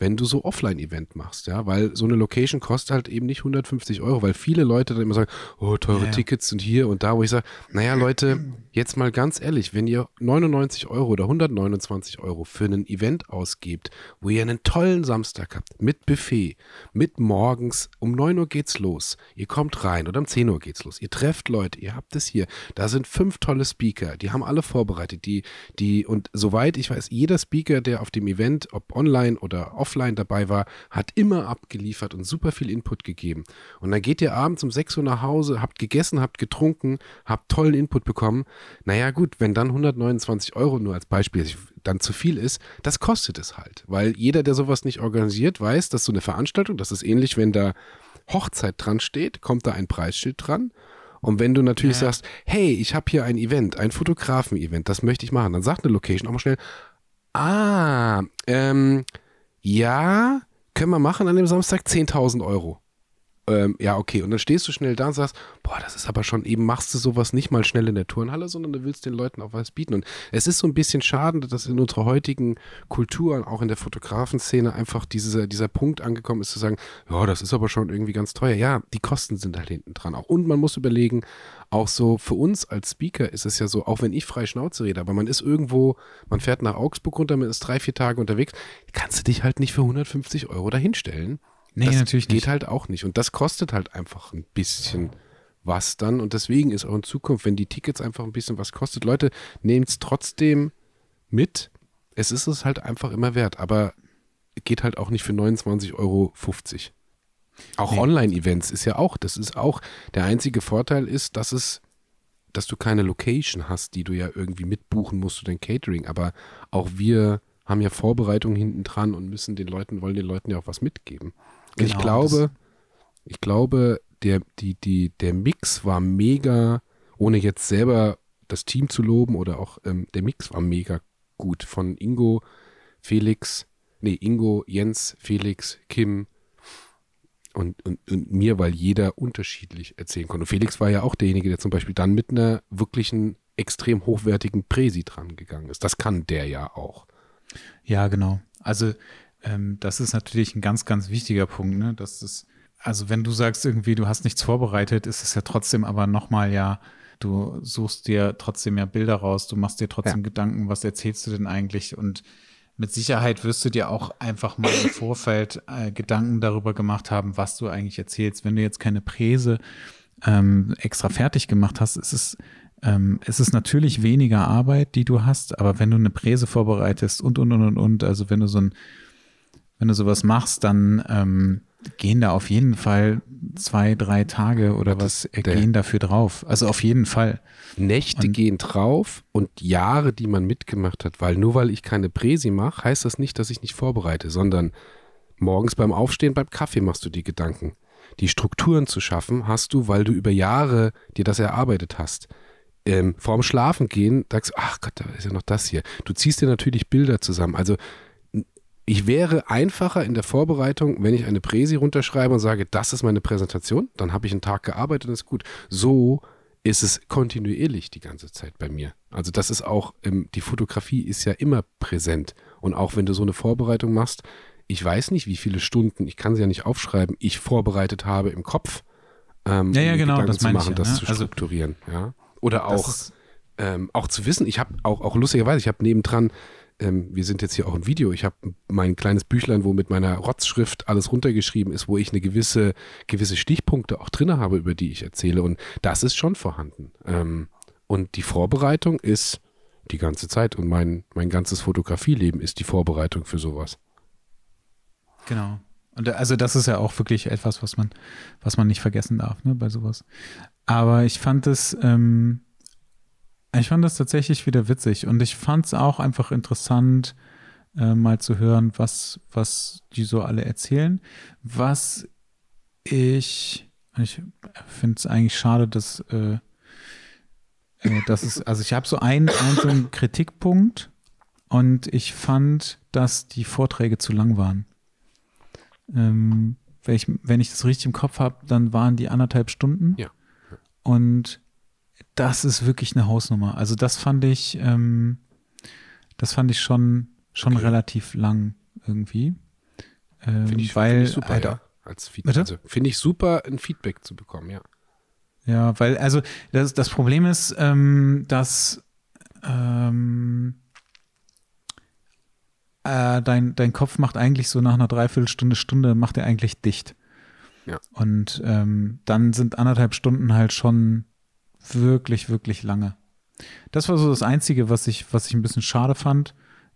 wenn du so Offline-Event machst, ja, weil so eine Location kostet halt eben nicht 150 Euro, weil viele Leute dann immer sagen, oh, teure ja, Tickets sind hier und da, wo ich sage, naja, Leute, jetzt mal ganz ehrlich, wenn ihr 99 Euro oder 129 Euro für ein Event ausgebt, wo ihr einen tollen Samstag habt, mit Buffet, mit morgens, um 9 Uhr geht's los, ihr kommt rein oder um 10 Uhr geht's los, ihr trefft Leute, ihr habt es hier, da sind fünf tolle Speaker, die haben alle vorbereitet, die, die, und soweit ich weiß, jeder Speaker, der auf dem Event, ob online oder offline, offline dabei war, hat immer abgeliefert und super viel Input gegeben. Und dann geht ihr abends um 6 Uhr nach Hause, habt gegessen, habt getrunken, habt tollen Input bekommen. Naja, gut, wenn dann 129 Euro nur als Beispiel dann zu viel ist, das kostet es halt. Weil jeder, der sowas nicht organisiert, weiß, dass so eine Veranstaltung, das ist ähnlich, wenn da Hochzeit dran steht, kommt da ein Preisschild dran. Und wenn du natürlich ja. sagst, hey, ich habe hier ein Event, ein Fotografen-Event, das möchte ich machen, dann sagt eine Location auch mal schnell, ah, ähm, ja, können wir machen an dem Samstag 10.000 Euro. Ähm, ja, okay. Und dann stehst du schnell da und sagst, boah, das ist aber schon, eben machst du sowas nicht mal schnell in der Turnhalle, sondern du willst den Leuten auch was bieten. Und es ist so ein bisschen schade, dass in unserer heutigen Kultur, auch in der Fotografenszene, einfach dieser, dieser Punkt angekommen ist, zu sagen, ja, das ist aber schon irgendwie ganz teuer. Ja, die Kosten sind halt hinten dran auch. Und man muss überlegen, auch so für uns als Speaker ist es ja so, auch wenn ich frei Schnauze rede, aber man ist irgendwo, man fährt nach Augsburg runter, man ist drei, vier Tage unterwegs, kannst du dich halt nicht für 150 Euro dahinstellen. Nee, das natürlich geht nicht. halt auch nicht. Und das kostet halt einfach ein bisschen was dann. Und deswegen ist auch in Zukunft, wenn die Tickets einfach ein bisschen was kostet, Leute, nehmt es trotzdem mit. Es ist es halt einfach immer wert. Aber geht halt auch nicht für 29,50 Euro. Auch nee. Online-Events ist ja auch, das ist auch, der einzige Vorteil ist, dass es, dass du keine Location hast, die du ja irgendwie mitbuchen musst für dein Catering. Aber auch wir haben ja Vorbereitungen hinten dran und müssen den Leuten, wollen den Leuten ja auch was mitgeben. Genau, ich glaube, ich glaube, der, die, die, der Mix war mega, ohne jetzt selber das Team zu loben oder auch ähm, der Mix war mega gut von Ingo, Felix, nee, Ingo, Jens, Felix, Kim und, und, und mir, weil jeder unterschiedlich erzählen konnte. Und Felix war ja auch derjenige, der zum Beispiel dann mit einer wirklichen extrem hochwertigen Präsi dran gegangen ist. Das kann der ja auch. Ja, genau. Also ähm, das ist natürlich ein ganz, ganz wichtiger Punkt, ne? Das ist, also wenn du sagst irgendwie, du hast nichts vorbereitet, ist es ja trotzdem aber nochmal ja, du suchst dir trotzdem ja Bilder raus, du machst dir trotzdem ja. Gedanken, was erzählst du denn eigentlich und mit Sicherheit wirst du dir auch einfach mal im Vorfeld äh, Gedanken darüber gemacht haben, was du eigentlich erzählst. Wenn du jetzt keine Präse ähm, extra fertig gemacht hast, ist es ähm, es ist natürlich weniger Arbeit, die du hast, aber wenn du eine Präse vorbereitest und, und, und, und, und, also wenn du so ein, wenn du sowas machst, dann ähm, gehen da auf jeden Fall zwei, drei Tage oder was äh, gehen dafür drauf. Also auf jeden Fall. Nächte und, gehen drauf und Jahre, die man mitgemacht hat, weil nur weil ich keine Präsi mache, heißt das nicht, dass ich nicht vorbereite, sondern morgens beim Aufstehen, beim Kaffee machst du die Gedanken. Die Strukturen zu schaffen, hast du, weil du über Jahre dir das erarbeitet hast ähm, vorm Schlafengehen sagst du, ach Gott, da ist ja noch das hier. Du ziehst dir natürlich Bilder zusammen. Also ich wäre einfacher in der Vorbereitung, wenn ich eine Präsi runterschreibe und sage, das ist meine Präsentation, dann habe ich einen Tag gearbeitet und ist gut. So ist es kontinuierlich die ganze Zeit bei mir. Also das ist auch, ähm, die Fotografie ist ja immer präsent. Und auch wenn du so eine Vorbereitung machst, ich weiß nicht, wie viele Stunden, ich kann sie ja nicht aufschreiben, ich vorbereitet habe im Kopf, ähm, ja, ja, um genau, Gedanken das zu machen, ja, das ne? zu also strukturieren. Also, ja. Oder auch, ähm, auch zu wissen, ich habe auch, auch lustigerweise, ich habe nebendran ähm, wir sind jetzt hier auch im Video, ich habe mein kleines Büchlein, wo mit meiner Rotzschrift alles runtergeschrieben ist, wo ich eine gewisse, gewisse Stichpunkte auch drin habe, über die ich erzähle. Und das ist schon vorhanden. Ähm, und die Vorbereitung ist die ganze Zeit und mein, mein ganzes Fotografieleben ist die Vorbereitung für sowas. Genau. Und also das ist ja auch wirklich etwas, was man, was man nicht vergessen darf, ne, bei sowas. Aber ich fand es, ähm, ich fand das tatsächlich wieder witzig und ich fand es auch einfach interessant, äh, mal zu hören, was, was die so alle erzählen. Was ich, ich finde es eigentlich schade, dass, äh, äh, dass es, also ich habe so einen, einen Kritikpunkt und ich fand, dass die Vorträge zu lang waren. Ähm, wenn, ich, wenn ich das richtig im Kopf habe, dann waren die anderthalb Stunden. Ja. Und das ist wirklich eine Hausnummer. Also das fand ich, ähm, das fand ich schon, schon okay. relativ lang irgendwie. Ähm, finde ich, weil, find ich super, Alter, ja, als Feedback. Also, finde ich super, ein Feedback zu bekommen, ja. Ja, weil, also das, das Problem ist, ähm, dass ähm, äh, dein, dein Kopf macht eigentlich so nach einer Dreiviertelstunde, Stunde, macht er eigentlich dicht. Ja. Und ähm, dann sind anderthalb Stunden halt schon wirklich, wirklich lange. Das war so das Einzige, was ich, was ich ein bisschen schade fand.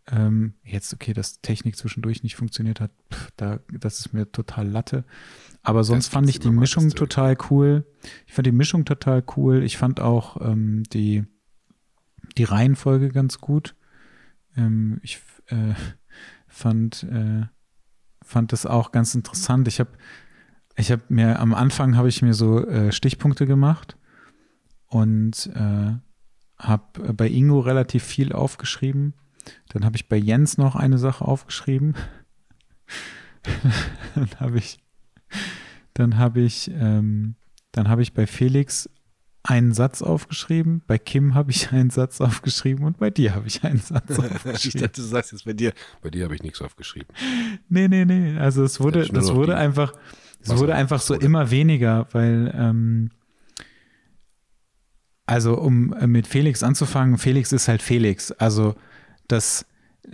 Ähm, jetzt, okay, dass Technik zwischendurch nicht funktioniert hat, pff, da, das ist mir total Latte. Aber sonst fand ich die Mischung total cool. Ich fand die Mischung total cool. Ich fand auch ähm, die, die Reihenfolge ganz gut. Ähm, ich äh, fand, äh, fand das auch ganz interessant. Ich habe ich hab mir am Anfang habe ich mir so äh, Stichpunkte gemacht und äh, habe bei Ingo relativ viel aufgeschrieben. Dann habe ich bei Jens noch eine Sache aufgeschrieben. [LAUGHS] dann habe ich, dann habe ich, ähm, dann habe ich bei Felix einen Satz aufgeschrieben, bei Kim habe ich einen Satz aufgeschrieben und bei dir habe ich einen Satz aufgeschrieben. ich dachte, du sagst jetzt bei dir, bei dir habe ich nichts aufgeschrieben. Nee, nee, nee. Also es wurde, das wurde einfach, es wurde einfach so immer weniger, weil ähm, also um äh, mit Felix anzufangen, Felix ist halt Felix. Also das,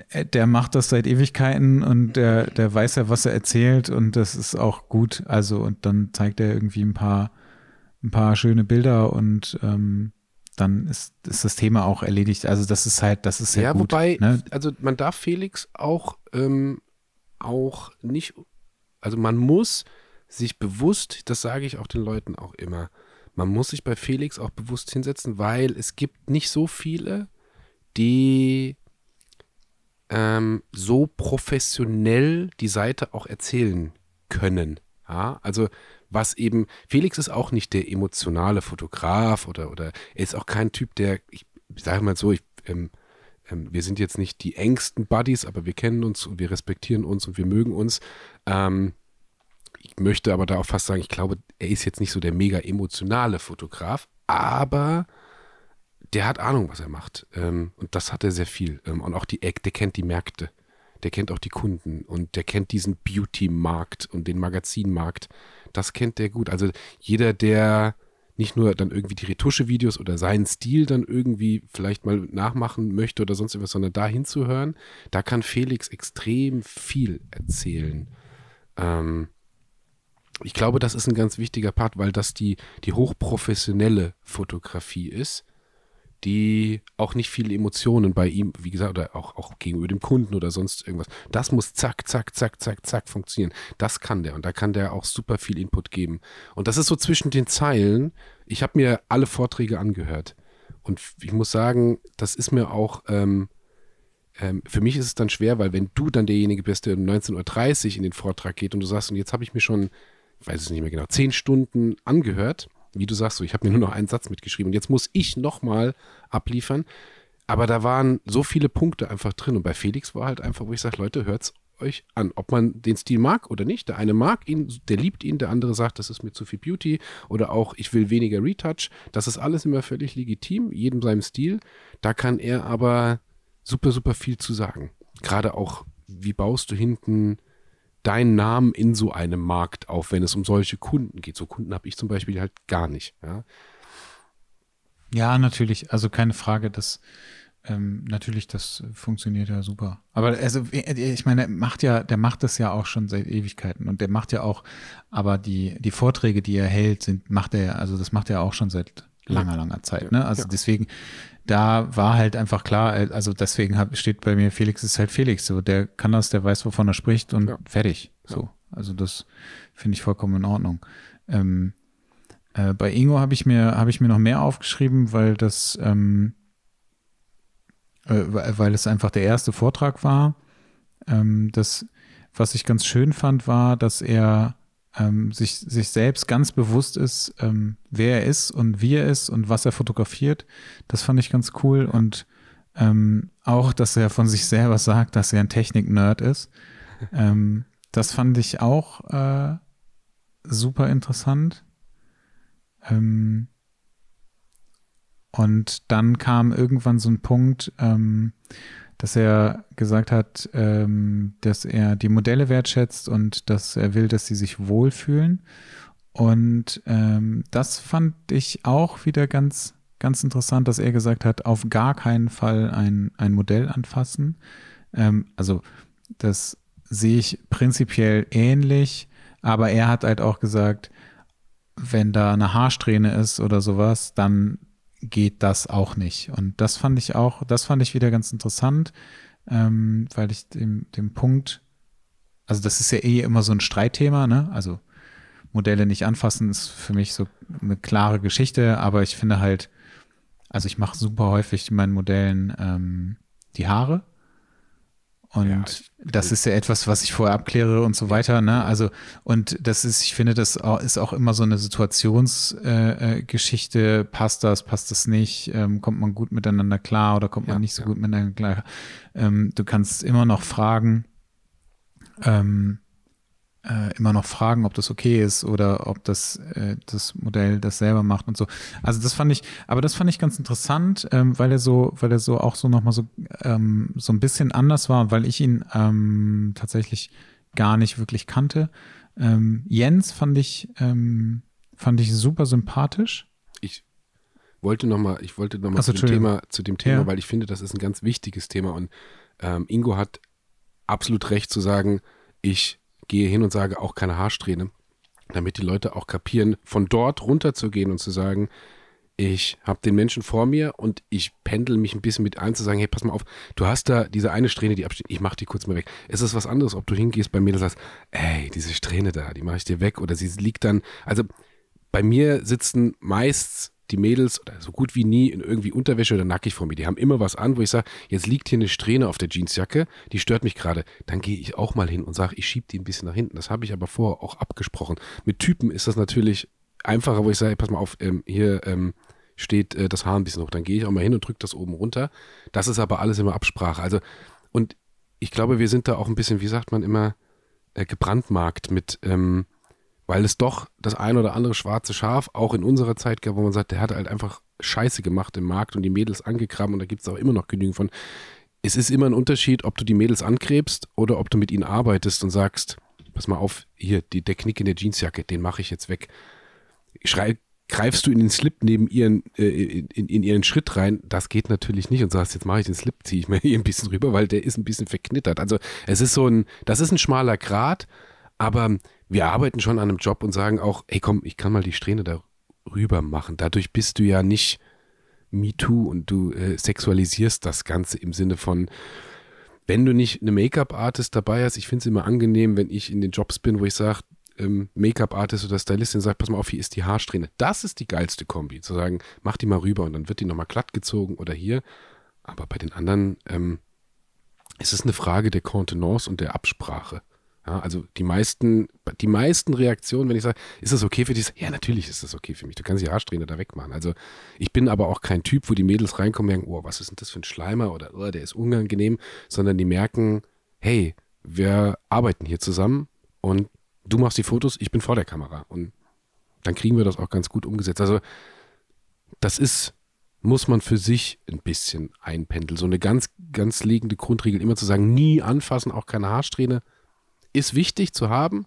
äh, der macht das seit Ewigkeiten und der, der weiß ja, was er erzählt und das ist auch gut. Also und dann zeigt er irgendwie ein paar, ein paar schöne Bilder und ähm, dann ist, ist das Thema auch erledigt. Also das ist halt, das ist ja, gut. wobei, ne? also man darf Felix auch, ähm, auch nicht, also man muss sich bewusst, das sage ich auch den Leuten auch immer, man muss sich bei Felix auch bewusst hinsetzen, weil es gibt nicht so viele, die ähm, so professionell die Seite auch erzählen können. Ja, also was eben, Felix ist auch nicht der emotionale Fotograf oder, oder er ist auch kein Typ, der, ich sage mal so, ich, ähm, ähm, wir sind jetzt nicht die engsten Buddies, aber wir kennen uns und wir respektieren uns und wir mögen uns. Ähm, ich möchte aber da auch fast sagen, ich glaube, er ist jetzt nicht so der mega emotionale Fotograf, aber der hat Ahnung, was er macht. Ähm, und das hat er sehr viel. Ähm, und auch die der kennt die Märkte. Der kennt auch die Kunden und der kennt diesen Beauty-Markt und den Magazinmarkt. Das kennt der gut. Also jeder, der nicht nur dann irgendwie die Retusche-Videos oder seinen Stil dann irgendwie vielleicht mal nachmachen möchte oder sonst etwas, sondern da hinzuhören, da kann Felix extrem viel erzählen. Ähm, ich glaube, das ist ein ganz wichtiger Part, weil das die, die hochprofessionelle Fotografie ist, die auch nicht viele Emotionen bei ihm, wie gesagt, oder auch, auch gegenüber dem Kunden oder sonst irgendwas. Das muss zack, zack, zack, zack, zack funktionieren. Das kann der und da kann der auch super viel Input geben. Und das ist so zwischen den Zeilen. Ich habe mir alle Vorträge angehört und ich muss sagen, das ist mir auch ähm, ähm, für mich ist es dann schwer, weil wenn du dann derjenige bist, der um 19.30 Uhr in den Vortrag geht und du sagst, und jetzt habe ich mir schon weiß es nicht mehr genau, zehn Stunden angehört wie du sagst, so, ich habe mir nur noch einen Satz mitgeschrieben und jetzt muss ich nochmal abliefern. Aber da waren so viele Punkte einfach drin und bei Felix war halt einfach, wo ich sage, Leute, hört's euch an, ob man den Stil mag oder nicht. Der eine mag ihn, der liebt ihn, der andere sagt, das ist mir zu viel Beauty oder auch, ich will weniger Retouch. Das ist alles immer völlig legitim, jedem seinem Stil. Da kann er aber super, super viel zu sagen. Gerade auch, wie baust du hinten deinen Namen in so einem Markt auf, wenn es um solche Kunden geht. So Kunden habe ich zum Beispiel halt gar nicht. Ja, ja natürlich. Also keine Frage, dass ähm, natürlich, das funktioniert ja super. Aber also, ich meine, macht ja, der macht das ja auch schon seit Ewigkeiten und der macht ja auch, aber die, die Vorträge, die er hält, sind, macht er, also das macht er auch schon seit langer, langer Zeit. Ne? Also ja. deswegen, da war halt einfach klar, äh, also deswegen hab, steht bei mir, Felix ist halt Felix. So, der kann das, der weiß, wovon er spricht und ja. fertig. So. Also das finde ich vollkommen in Ordnung. Ähm, äh, bei Ingo habe ich mir, habe ich mir noch mehr aufgeschrieben, weil das, ähm, äh, weil es einfach der erste Vortrag war. Ähm, das, was ich ganz schön fand, war, dass er ähm, sich, sich selbst ganz bewusst ist, ähm, wer er ist und wie er ist und was er fotografiert. Das fand ich ganz cool und ähm, auch, dass er von sich selber sagt, dass er ein Technik-Nerd ist. Ähm, das fand ich auch äh, super interessant. Ähm, und dann kam irgendwann so ein Punkt, ähm, dass er gesagt hat, ähm, dass er die Modelle wertschätzt und dass er will, dass sie sich wohlfühlen. Und ähm, das fand ich auch wieder ganz, ganz interessant, dass er gesagt hat, auf gar keinen Fall ein, ein Modell anfassen. Ähm, also das sehe ich prinzipiell ähnlich, aber er hat halt auch gesagt, wenn da eine Haarsträhne ist oder sowas, dann geht das auch nicht. Und das fand ich auch, das fand ich wieder ganz interessant, ähm, weil ich dem, dem Punkt, also das ist ja eh immer so ein Streitthema, ne? Also Modelle nicht anfassen ist für mich so eine klare Geschichte, aber ich finde halt, also ich mache super häufig meinen Modellen ähm, die Haare und ja, das ist ja etwas, was ich vorher abkläre und so weiter. Ne? Also, und das ist, ich finde, das ist auch immer so eine Situationsgeschichte. Äh, äh passt das, passt das nicht? Ähm, kommt man gut miteinander klar oder kommt man nicht so ja. gut miteinander klar? Ähm, du kannst immer noch fragen. Ähm, äh, immer noch fragen, ob das okay ist oder ob das, äh, das Modell das selber macht und so. Also das fand ich, aber das fand ich ganz interessant, ähm, weil er so, weil er so auch so nochmal so, ähm, so ein bisschen anders war, weil ich ihn ähm, tatsächlich gar nicht wirklich kannte. Ähm, Jens fand ich, ähm, fand ich super sympathisch. Ich wollte nochmal, ich wollte nochmal zu dem Thema, zu dem Thema, ja. weil ich finde, das ist ein ganz wichtiges Thema und ähm, Ingo hat absolut recht zu sagen, ich gehe hin und sage auch keine Haarsträhne, damit die Leute auch kapieren, von dort runter zu gehen und zu sagen, ich habe den Menschen vor mir und ich pendel mich ein bisschen mit ein, zu sagen, hey, pass mal auf, du hast da diese eine Strähne, die absteht, ich mach die kurz mal weg. Es ist was anderes, ob du hingehst bei mir und sagst, ey, diese Strähne da, die mache ich dir weg oder sie liegt dann, also bei mir sitzen meist die Mädels oder so gut wie nie in irgendwie Unterwäsche oder nackig vor mir. Die haben immer was an, wo ich sage, jetzt liegt hier eine Strähne auf der Jeansjacke, die stört mich gerade. Dann gehe ich auch mal hin und sage, ich schiebe die ein bisschen nach hinten. Das habe ich aber vorher auch abgesprochen. Mit Typen ist das natürlich einfacher, wo ich sage, pass mal auf, ähm, hier ähm, steht äh, das Haar ein bisschen hoch. Dann gehe ich auch mal hin und drücke das oben runter. Das ist aber alles immer Absprache. Also, und ich glaube, wir sind da auch ein bisschen, wie sagt man immer, äh, gebrandmarkt mit, ähm, weil es doch das ein oder andere schwarze Schaf auch in unserer Zeit gab, wo man sagt, der hat halt einfach Scheiße gemacht im Markt und die Mädels angegraben und da gibt es auch immer noch genügend von. Es ist immer ein Unterschied, ob du die Mädels angräbst oder ob du mit ihnen arbeitest und sagst, pass mal auf, hier, die, der Knick in der Jeansjacke, den mache ich jetzt weg. Schrei, greifst du in den Slip neben ihren, äh, in, in, ihren Schritt rein, das geht natürlich nicht und sagst, jetzt mache ich den Slip, ziehe ich mir hier ein bisschen rüber, weil der ist ein bisschen verknittert. Also es ist so ein, das ist ein schmaler Grat, aber wir arbeiten schon an einem Job und sagen auch, hey komm, ich kann mal die Strähne da rüber machen. Dadurch bist du ja nicht MeToo und du äh, sexualisierst das Ganze im Sinne von, wenn du nicht eine Make-up-Artist dabei hast, ich finde es immer angenehm, wenn ich in den Jobs bin, wo ich sage, ähm, Make-up-Artist oder Stylistin sagt, pass mal auf, hier ist die Haarsträhne. Das ist die geilste Kombi, zu sagen, mach die mal rüber und dann wird die nochmal glatt gezogen oder hier. Aber bei den anderen ähm, ist es eine Frage der Kontenance und der Absprache. Ja, also die meisten, die meisten Reaktionen, wenn ich sage, ist das okay für dich? Ja, natürlich ist das okay für mich. Du kannst die Haarsträhne da wegmachen. Also ich bin aber auch kein Typ, wo die Mädels reinkommen und denken, oh, was ist denn das für ein Schleimer oder oh, der ist unangenehm, sondern die merken, hey, wir arbeiten hier zusammen und du machst die Fotos, ich bin vor der Kamera. Und dann kriegen wir das auch ganz gut umgesetzt. Also das ist, muss man für sich ein bisschen einpendeln. So eine ganz, ganz liegende Grundregel, immer zu sagen, nie anfassen, auch keine Haarsträhne ist wichtig zu haben,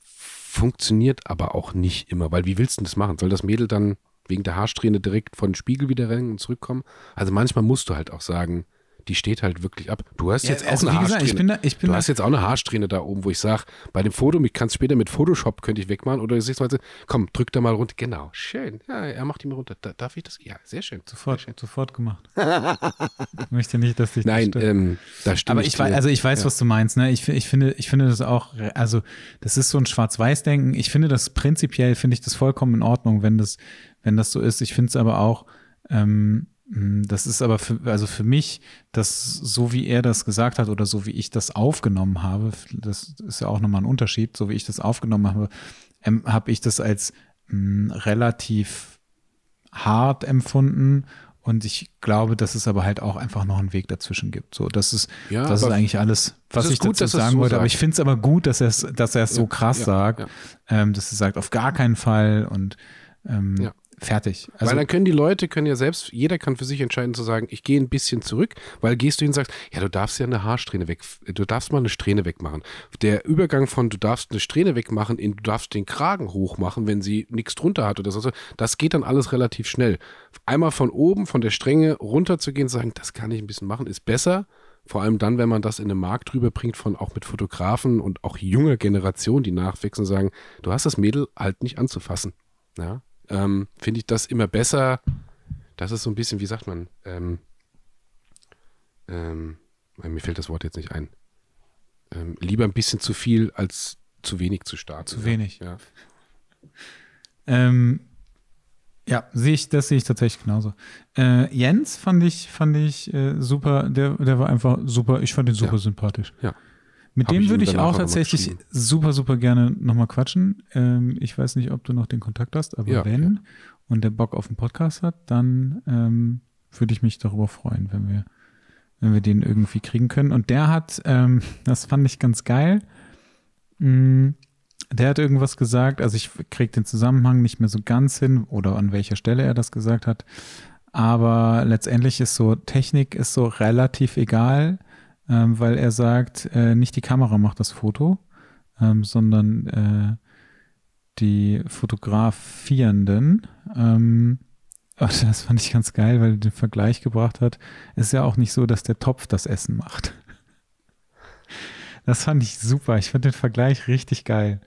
funktioniert aber auch nicht immer, weil wie willst du das machen? Soll das Mädel dann wegen der Haarsträhne direkt vor den Spiegel wieder rennen und zurückkommen? Also manchmal musst du halt auch sagen, die steht halt wirklich ab. Du hast jetzt ja, also auch eine Haarsträhne. Gesagt, ich bin da, ich bin du hast jetzt auch eine Haarsträhne da oben, wo ich sage, bei dem Foto, ich kann es später mit Photoshop könnte ich wegmachen oder du siehst mal, komm, drück da mal runter. Genau, schön. Ja, er macht die mir runter. Da, darf ich das? Ja, sehr schön. Sofort, sehr schön. sofort gemacht. [LAUGHS] ich möchte nicht, dass dich Nein, das ähm, da stimmt. Aber ich weiß, also ich weiß, ja. was du meinst. Ne? Ich, ich finde, ich finde das auch, also das ist so ein Schwarz-Weiß-Denken. Ich finde das prinzipiell finde ich das vollkommen in Ordnung, wenn das, wenn das so ist. Ich finde es aber auch ähm, hm, das ist aber für, also für mich, das, so wie er das gesagt hat oder so wie ich das aufgenommen habe, das ist ja auch nochmal ein Unterschied, so wie ich das aufgenommen habe, ähm, habe ich das als mh, hm, relativ hart empfunden und ich glaube, dass es aber halt auch einfach noch einen Weg dazwischen gibt. So, das ist, ja, das ist eigentlich alles, was ich gut, dazu sagen wollte. So aber ich finde es aber gut, dass er es, dass er es so krass ja, sagt, ja. Ähm, dass er sagt, auf gar keinen Fall und ähm, ja fertig. Also, weil dann können die Leute, können ja selbst, jeder kann für sich entscheiden zu sagen, ich gehe ein bisschen zurück, weil gehst du hin und sagst, ja, du darfst ja eine Haarsträhne weg, du darfst mal eine Strähne wegmachen. Der Übergang von du darfst eine Strähne wegmachen in du darfst den Kragen hochmachen, wenn sie nichts drunter hat oder so, das geht dann alles relativ schnell. Einmal von oben, von der Stränge runter zu gehen, sagen, das kann ich ein bisschen machen, ist besser. Vor allem dann, wenn man das in den Markt drüber bringt, von auch mit Fotografen und auch junger Generation, die nachwachsen, sagen, du hast das Mädel halt nicht anzufassen. Ja, ähm, finde ich das immer besser. Das ist so ein bisschen, wie sagt man, ähm, ähm, mir fällt das Wort jetzt nicht ein. Ähm, lieber ein bisschen zu viel als zu wenig zu starten. Zu wenig. Ja. Ähm, ja, sehe ich, das sehe ich tatsächlich genauso. Äh, Jens fand ich, fand ich äh, super, der, der war einfach super, ich fand ihn super ja. sympathisch. Ja. Mit Hab dem würde ich auch tatsächlich super, super gerne nochmal quatschen. Ähm, ich weiß nicht, ob du noch den Kontakt hast, aber ja, wenn ja. und der Bock auf den Podcast hat, dann ähm, würde ich mich darüber freuen, wenn wir, wenn wir den irgendwie kriegen können. Und der hat, ähm, [LAUGHS] das fand ich ganz geil. Mh, mm, der hat irgendwas gesagt, also ich kriege den Zusammenhang nicht mehr so ganz hin oder an welcher Stelle er das gesagt hat. Aber letztendlich ist so, Technik ist so relativ egal ähm, weil er sagt, äh, nicht die Kamera macht das Foto, ähm, sondern äh, die Fotografierenden. Ähm, [LAUGHS] das fand ich ganz geil, weil er den Vergleich gebracht hat. Es ist ja auch nicht so, dass der Topf das Essen macht. [LAUGHS] Das fand ich super. Ich fand den Vergleich richtig geil,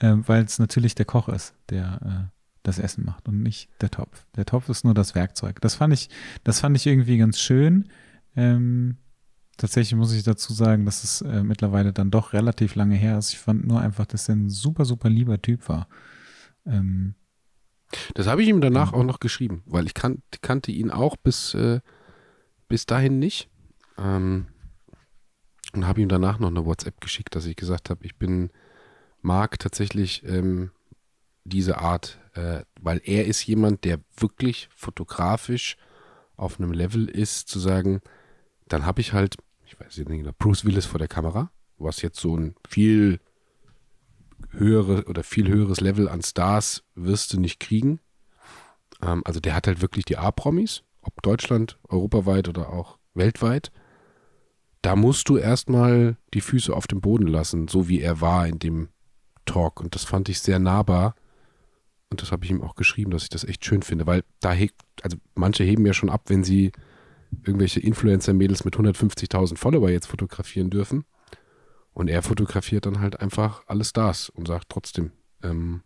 äh, weil es natürlich der Koch ist, der äh, das Essen macht und nicht der Topf. Der Topf ist nur das Werkzeug. Das fand ich, das fand ich irgendwie ganz schön. Ähm, Tatsächlich muss ich dazu sagen, dass es äh, mittlerweile dann doch relativ lange her ist. Ich fand nur einfach, dass er ein super, super lieber Typ war. Ähm, das habe ich ihm danach ja. auch noch geschrieben, weil ich kan kannte ihn auch bis, äh, bis dahin nicht. Ähm, und habe ihm danach noch eine WhatsApp geschickt, dass ich gesagt habe, ich bin, mag tatsächlich ähm, diese Art, äh, weil er ist jemand, der wirklich fotografisch auf einem Level ist, zu sagen, dann habe ich halt, ich weiß nicht genau, Bruce Willis vor der Kamera, was jetzt so ein viel höheres oder viel höheres Level an Stars wirst du nicht kriegen. Ähm, also der hat halt wirklich die A-Promis, ob Deutschland, europaweit oder auch weltweit. Da musst du erstmal die Füße auf dem Boden lassen, so wie er war in dem Talk. Und das fand ich sehr nahbar. Und das habe ich ihm auch geschrieben, dass ich das echt schön finde, weil da also manche heben ja schon ab, wenn sie irgendwelche Influencer-Mädels mit 150.000 Follower jetzt fotografieren dürfen. Und er fotografiert dann halt einfach alle Stars und sagt trotzdem, ähm,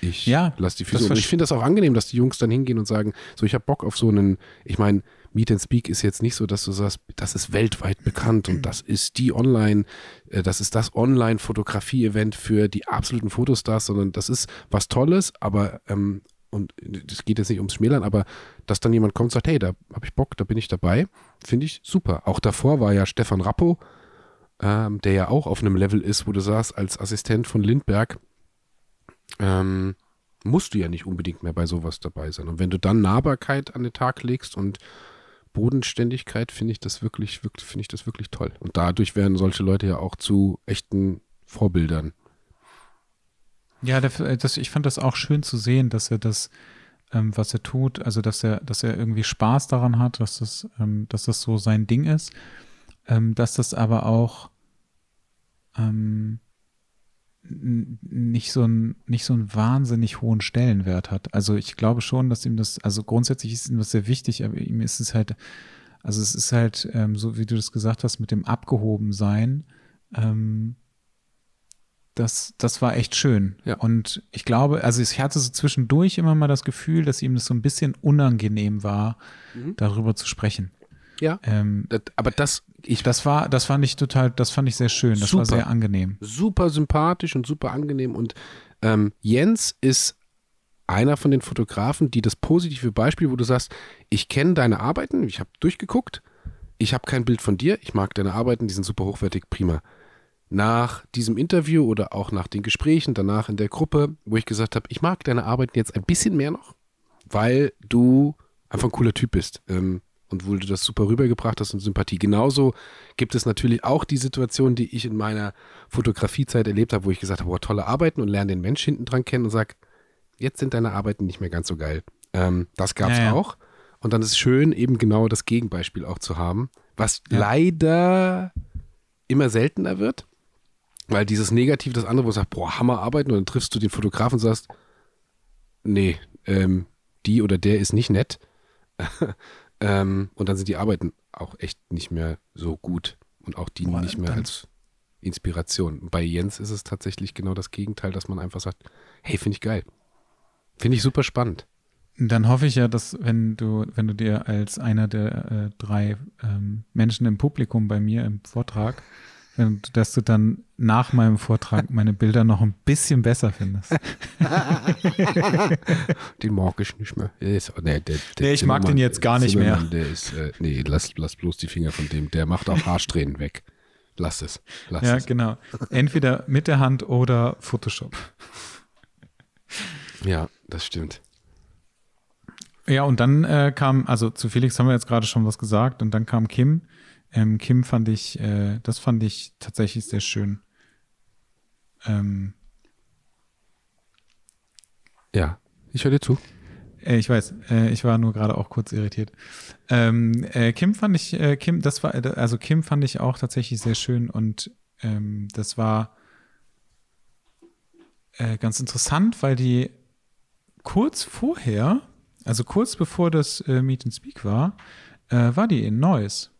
ich ja, lasse die Füße. Und ich finde das auch angenehm, dass die Jungs dann hingehen und sagen, so ich habe Bock auf so einen, ich meine, Meet and Speak ist jetzt nicht so, dass du sagst, das ist weltweit bekannt und das ist die Online, äh, das ist das Online-Fotografie-Event für die absoluten Fotostars, sondern das ist was Tolles, aber ähm, und es geht jetzt nicht ums Schmälern, aber dass dann jemand kommt und sagt, hey, da habe ich Bock, da bin ich dabei, finde ich super. Auch davor war ja Stefan Rappo, ähm, der ja auch auf einem Level ist, wo du sagst, als Assistent von Lindberg, ähm, musst du ja nicht unbedingt mehr bei sowas dabei sein. Und wenn du dann Nahbarkeit an den Tag legst und Bodenständigkeit, finde ich das wirklich, wirklich, finde ich das wirklich toll. Und dadurch werden solche Leute ja auch zu echten Vorbildern. Ja, der, das, ich fand das auch schön zu sehen, dass er das, ähm, was er tut, also dass er, dass er irgendwie Spaß daran hat, dass das, ähm, dass das so sein Ding ist, ähm, dass das aber auch ähm, nicht so ein nicht so einen wahnsinnig hohen Stellenwert hat. Also ich glaube schon, dass ihm das, also grundsätzlich ist ihm das sehr wichtig, aber ihm ist es halt, also es ist halt ähm, so, wie du das gesagt hast, mit dem Abgehobensein. Ähm, das, das war echt schön. Ja. Und ich glaube, also ich hatte so zwischendurch immer mal das Gefühl, dass ihm das so ein bisschen unangenehm war, mhm. darüber zu sprechen. Ja. Ähm, aber das, ich, das war, das fand ich total, das fand ich sehr schön. Das super, war sehr angenehm. Super sympathisch und super angenehm. Und ähm, Jens ist einer von den Fotografen, die das positive Beispiel, wo du sagst, ich kenne deine Arbeiten, ich habe durchgeguckt, ich habe kein Bild von dir, ich mag deine Arbeiten, die sind super hochwertig, prima. Nach diesem Interview oder auch nach den Gesprächen danach in der Gruppe, wo ich gesagt habe, ich mag deine Arbeiten jetzt ein bisschen mehr noch, weil du einfach ein cooler Typ bist. Ähm, und wo du das super rübergebracht hast und Sympathie. Genauso gibt es natürlich auch die Situation, die ich in meiner Fotografiezeit erlebt habe, wo ich gesagt habe, boah, tolle Arbeiten und lerne den Mensch hinten dran kennen und sag, jetzt sind deine Arbeiten nicht mehr ganz so geil. Ähm, das gab es ja, ja. auch. Und dann ist es schön, eben genau das Gegenbeispiel auch zu haben, was ja. leider immer seltener wird, weil dieses Negativ, das andere, wo du sagst, boah, Hammer arbeiten und dann triffst du den Fotografen und sagst, nee, ähm, die oder der ist nicht nett. [LAUGHS] Ähm, und dann sind die Arbeiten auch echt nicht mehr so gut und auch dienen nicht mehr als Inspiration. Bei Jens ist es tatsächlich genau das Gegenteil, dass man einfach sagt, hey, finde ich geil. Finde ich super spannend. Dann hoffe ich ja, dass wenn du, wenn du dir als einer der äh, drei ähm, Menschen im Publikum bei mir im Vortrag dass du dann nach meinem Vortrag meine Bilder noch ein bisschen besser findest. [LAUGHS] den mag ich nicht mehr. Ist, nee, der, der nee, ich mag den jetzt gar nicht Zimmermann, mehr. Der ist, äh, nee, lass, lass bloß die Finger von dem. Der macht auch Haarsträhnen weg. Lass es. Lass ja, es. genau. Entweder mit der Hand oder Photoshop. Ja, das stimmt. Ja, und dann äh, kam, also zu Felix haben wir jetzt gerade schon was gesagt, und dann kam Kim ähm, Kim fand ich, äh, das fand ich tatsächlich sehr schön. Ähm, ja, ich höre dir zu. Äh, ich weiß, äh, ich war nur gerade auch kurz irritiert. Ähm, äh, Kim fand ich, äh, Kim, das war, also Kim fand ich auch tatsächlich sehr schön und ähm, das war äh, ganz interessant, weil die kurz vorher, also kurz bevor das äh, Meet and Speak war, war die in Neuss.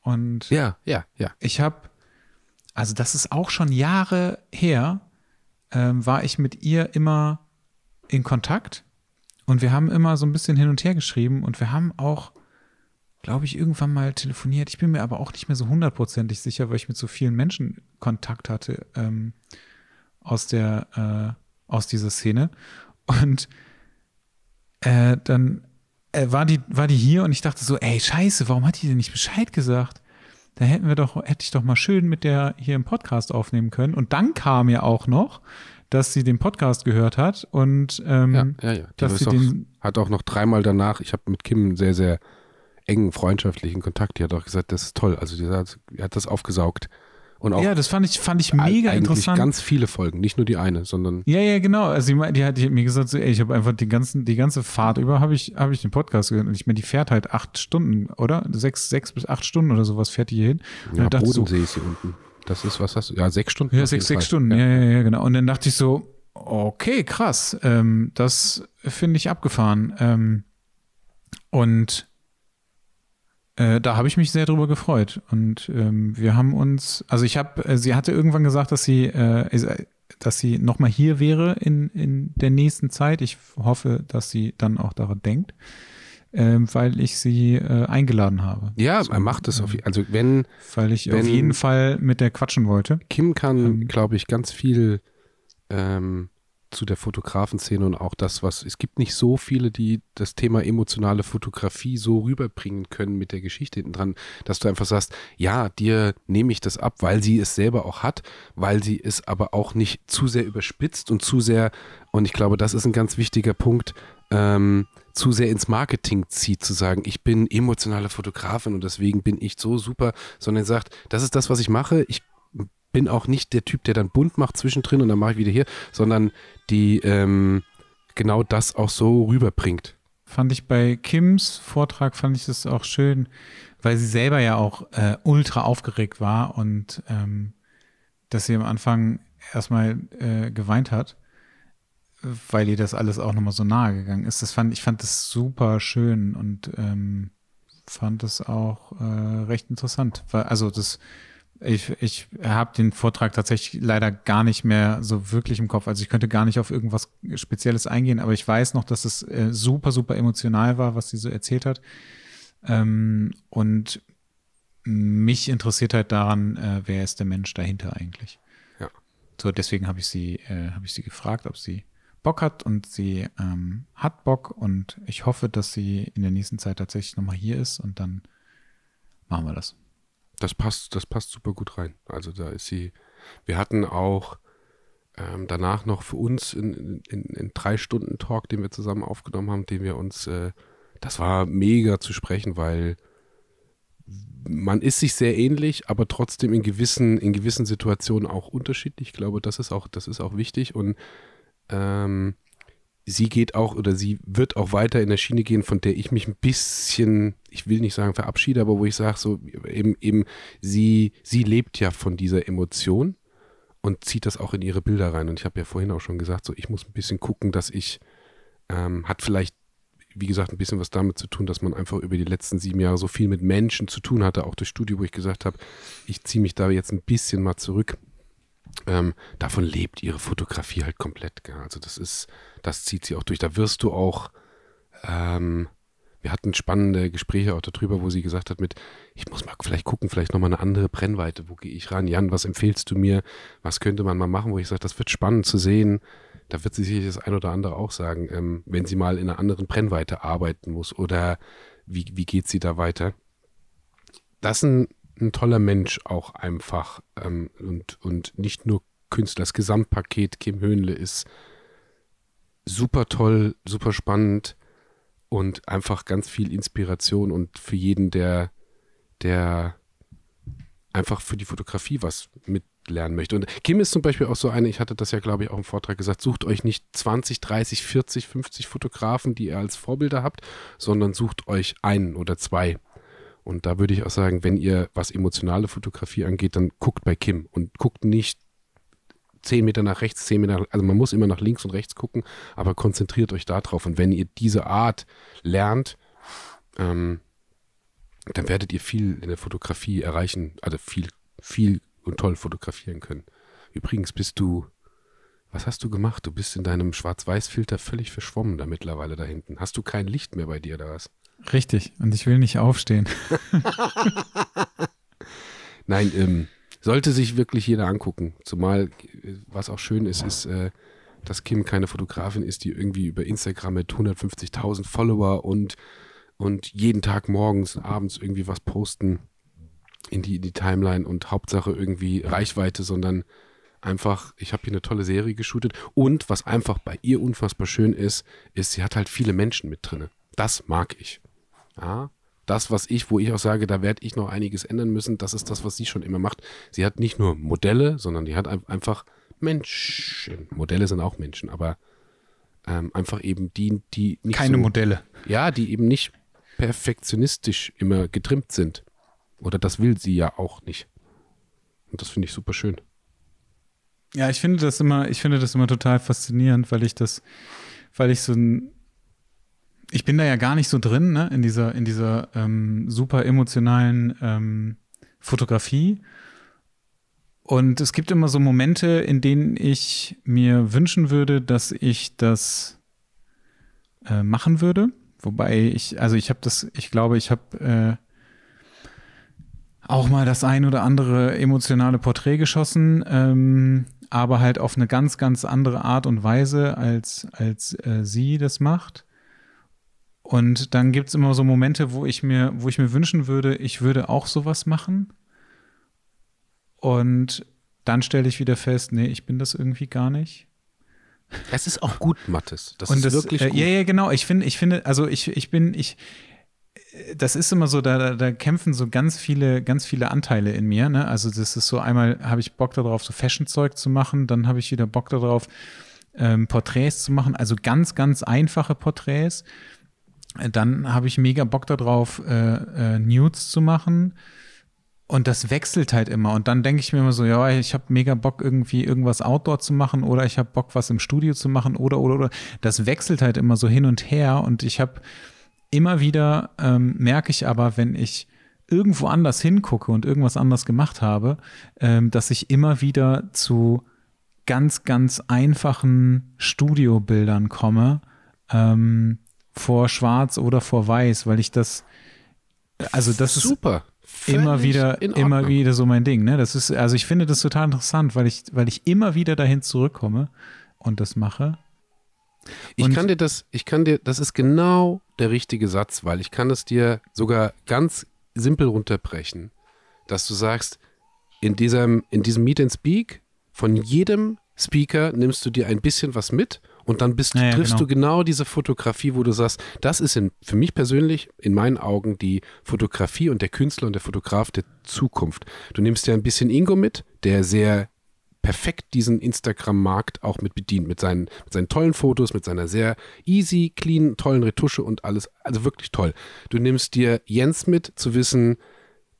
Und ja, ja, ja. Ich habe, also das ist auch schon Jahre her, ähm, war ich mit ihr immer in Kontakt und wir haben immer so ein bisschen hin und her geschrieben und wir haben auch, glaube ich, irgendwann mal telefoniert. Ich bin mir aber auch nicht mehr so hundertprozentig sicher, weil ich mit so vielen Menschen Kontakt hatte ähm, aus der, äh, aus dieser Szene. Und äh, dann äh, war, die, war die hier und ich dachte so, ey, scheiße, warum hat die denn nicht Bescheid gesagt? Da hätten wir doch, hätte ich doch mal schön mit der hier im Podcast aufnehmen können. Und dann kam ja auch noch, dass sie den Podcast gehört hat und ähm, ja, ja, ja. dass sie auch, den hat auch noch dreimal danach, ich habe mit Kim einen sehr, sehr engen freundschaftlichen Kontakt, die hat auch gesagt, das ist toll. Also die hat, die hat das aufgesaugt. Und auch ja, das fand ich, fand ich mega interessant. ganz viele Folgen, nicht nur die eine, sondern. Ja, ja, genau. Also die, die, hat, die hat mir gesagt, so, ey, ich habe einfach die, ganzen, die ganze Fahrt über habe ich, hab ich den Podcast gehört. Und ich meine, die fährt halt acht Stunden, oder? Sechs, sechs bis acht Stunden oder sowas fährt die hier hin. Ja, Bodensee so, ist hier unten. Das ist, was hast du? Ja, sechs Stunden. Ja, sechs, sechs Stunden, ja. ja, ja, genau. Und dann dachte ich so, okay, krass. Ähm, das finde ich abgefahren. Ähm, und äh, da habe ich mich sehr drüber gefreut. Und ähm, wir haben uns, also ich habe, äh, sie hatte irgendwann gesagt, dass sie, äh, dass sie nochmal hier wäre in, in der nächsten Zeit. Ich hoffe, dass sie dann auch daran denkt. Ähm, weil ich sie äh, eingeladen habe. Ja, so, er macht es auf ähm, also wenn weil ich wenn auf jeden Fall mit der quatschen wollte. Kim kann, ähm, glaube ich, ganz viel ähm, zu der Fotografenszene und auch das, was es gibt nicht so viele, die das Thema emotionale Fotografie so rüberbringen können mit der Geschichte hinten dran, dass du einfach sagst, ja, dir nehme ich das ab, weil sie es selber auch hat, weil sie es aber auch nicht zu sehr überspitzt und zu sehr, und ich glaube, das ist ein ganz wichtiger Punkt, ähm, zu sehr ins Marketing zieht, zu sagen, ich bin emotionale Fotografin und deswegen bin ich so super, sondern sagt, das ist das, was ich mache, ich bin auch nicht der Typ, der dann bunt macht zwischendrin und dann mache ich wieder hier, sondern die ähm, genau das auch so rüberbringt. Fand ich bei Kims Vortrag, fand ich das auch schön, weil sie selber ja auch äh, ultra aufgeregt war und ähm, dass sie am Anfang erstmal äh, geweint hat, weil ihr das alles auch nochmal so nahe gegangen ist. Das fand, ich fand das super schön und ähm, fand es auch äh, recht interessant. Also das ich, ich habe den Vortrag tatsächlich leider gar nicht mehr so wirklich im Kopf. Also ich könnte gar nicht auf irgendwas Spezielles eingehen, aber ich weiß noch, dass es äh, super, super emotional war, was sie so erzählt hat. Ähm, und mich interessiert halt daran, äh, wer ist der Mensch dahinter eigentlich. Ja. So, deswegen habe ich sie, äh, habe ich sie gefragt, ob sie Bock hat und sie ähm, hat Bock und ich hoffe, dass sie in der nächsten Zeit tatsächlich nochmal hier ist und dann machen wir das. Das passt, das passt super gut rein. Also da ist sie. Wir hatten auch ähm, danach noch für uns in, in, in, drei Stunden Talk, den wir zusammen aufgenommen haben, den wir uns, äh, das war mega zu sprechen, weil man ist sich sehr ähnlich, aber trotzdem in gewissen, in gewissen Situationen auch unterschiedlich. Ich glaube, das ist auch, das ist auch wichtig. Und ähm, sie geht auch oder sie wird auch weiter in der Schiene gehen, von der ich mich ein bisschen, ich will nicht sagen verabschiede, aber wo ich sage, so eben, eben, sie, sie lebt ja von dieser Emotion und zieht das auch in ihre Bilder rein. Und ich habe ja vorhin auch schon gesagt, so ich muss ein bisschen gucken, dass ich, ähm, hat vielleicht, wie gesagt, ein bisschen was damit zu tun, dass man einfach über die letzten sieben Jahre so viel mit Menschen zu tun hatte, auch das Studio, wo ich gesagt habe, ich ziehe mich da jetzt ein bisschen mal zurück ähm, davon lebt ihre Fotografie halt komplett. Gell? Also das ist, das zieht sie auch durch. Da wirst du auch, ähm, wir hatten spannende Gespräche auch darüber, wo sie gesagt hat mit, ich muss mal vielleicht gucken, vielleicht nochmal eine andere Brennweite. Wo gehe ich ran? Jan, was empfehlst du mir? Was könnte man mal machen? Wo ich sage, das wird spannend zu sehen. Da wird sie sicherlich das ein oder andere auch sagen, ähm, wenn sie mal in einer anderen Brennweite arbeiten muss oder wie, wie geht sie da weiter? Das sind ein toller Mensch auch einfach ähm, und, und nicht nur Künstler. Das Gesamtpaket Kim Höhnle ist super toll, super spannend und einfach ganz viel Inspiration und für jeden, der, der einfach für die Fotografie was mitlernen möchte. Und Kim ist zum Beispiel auch so eine, ich hatte das ja, glaube ich, auch im Vortrag gesagt, sucht euch nicht 20, 30, 40, 50 Fotografen, die ihr als Vorbilder habt, sondern sucht euch einen oder zwei und da würde ich auch sagen, wenn ihr was emotionale Fotografie angeht, dann guckt bei Kim und guckt nicht zehn Meter nach rechts, zehn Meter, also man muss immer nach links und rechts gucken, aber konzentriert euch da drauf. Und wenn ihr diese Art lernt, ähm, dann werdet ihr viel in der Fotografie erreichen, also viel, viel und toll fotografieren können. Übrigens bist du, was hast du gemacht? Du bist in deinem Schwarz-Weiß-Filter völlig verschwommen da mittlerweile da hinten. Hast du kein Licht mehr bei dir da was? Richtig, und ich will nicht aufstehen. [LAUGHS] Nein, ähm, sollte sich wirklich jeder angucken. Zumal, was auch schön ist, ist, äh, dass Kim keine Fotografin ist, die irgendwie über Instagram mit 150.000 Follower und, und jeden Tag morgens, abends irgendwie was posten in die, in die Timeline und Hauptsache irgendwie Reichweite, sondern einfach, ich habe hier eine tolle Serie geshootet und was einfach bei ihr unfassbar schön ist, ist, sie hat halt viele Menschen mit drin. Das mag ich. Ja, das, was ich, wo ich auch sage, da werde ich noch einiges ändern müssen, das ist das, was sie schon immer macht. Sie hat nicht nur Modelle, sondern die hat einfach Menschen. Modelle sind auch Menschen, aber ähm, einfach eben die, die nicht. Keine so, Modelle. Ja, die eben nicht perfektionistisch immer getrimmt sind. Oder das will sie ja auch nicht. Und das finde ich super schön. Ja, ich finde das immer, ich finde das immer total faszinierend, weil ich das, weil ich so ein ich bin da ja gar nicht so drin, ne, in dieser, in dieser ähm, super emotionalen ähm, Fotografie. Und es gibt immer so Momente, in denen ich mir wünschen würde, dass ich das äh, machen würde. Wobei ich, also ich habe das, ich glaube, ich habe äh, auch mal das ein oder andere emotionale Porträt geschossen. Ähm, aber halt auf eine ganz, ganz andere Art und Weise, als, als äh, sie das macht. Und dann gibt es immer so Momente, wo ich mir, wo ich mir wünschen würde, ich würde auch sowas machen. Und dann stelle ich wieder fest, nee, ich bin das irgendwie gar nicht. Es ist auch gut, Mattes. Das und ist das, wirklich äh, gut. Ja, ja, genau. Ich finde, ich finde, also ich, ich bin, ich, das ist immer so, da, da kämpfen so ganz viele, ganz viele Anteile in mir. Ne? Also das ist so einmal habe ich Bock darauf, so Fashion-Zeug zu machen, dann habe ich wieder Bock darauf, ähm, Porträts zu machen, also ganz, ganz einfache Porträts. Dann habe ich mega Bock darauf, äh, äh, Nudes zu machen. Und das wechselt halt immer. Und dann denke ich mir immer so, ja, ich habe mega Bock, irgendwie irgendwas Outdoor zu machen oder ich habe Bock, was im Studio zu machen oder, oder, oder. Das wechselt halt immer so hin und her. Und ich habe immer wieder, ähm, merke ich aber, wenn ich irgendwo anders hingucke und irgendwas anders gemacht habe, ähm, dass ich immer wieder zu ganz, ganz einfachen Studiobildern komme, ähm, vor Schwarz oder vor Weiß, weil ich das, also das Super. ist immer wieder, immer wieder so mein Ding. Ne? Das ist, also ich finde das total interessant, weil ich, weil ich immer wieder dahin zurückkomme und das mache. Und ich kann dir das, ich kann dir, das ist genau der richtige Satz, weil ich kann es dir sogar ganz simpel runterbrechen, dass du sagst, in diesem, in diesem Meet and Speak, von jedem Speaker nimmst du dir ein bisschen was mit und dann bist, ja, triffst genau. du genau diese Fotografie, wo du sagst, das ist in, für mich persönlich in meinen Augen die Fotografie und der Künstler und der Fotograf der Zukunft. Du nimmst ja ein bisschen Ingo mit, der sehr perfekt diesen Instagram-Markt auch mit bedient, mit seinen, mit seinen tollen Fotos, mit seiner sehr easy, clean, tollen Retusche und alles. Also wirklich toll. Du nimmst dir Jens mit, zu wissen,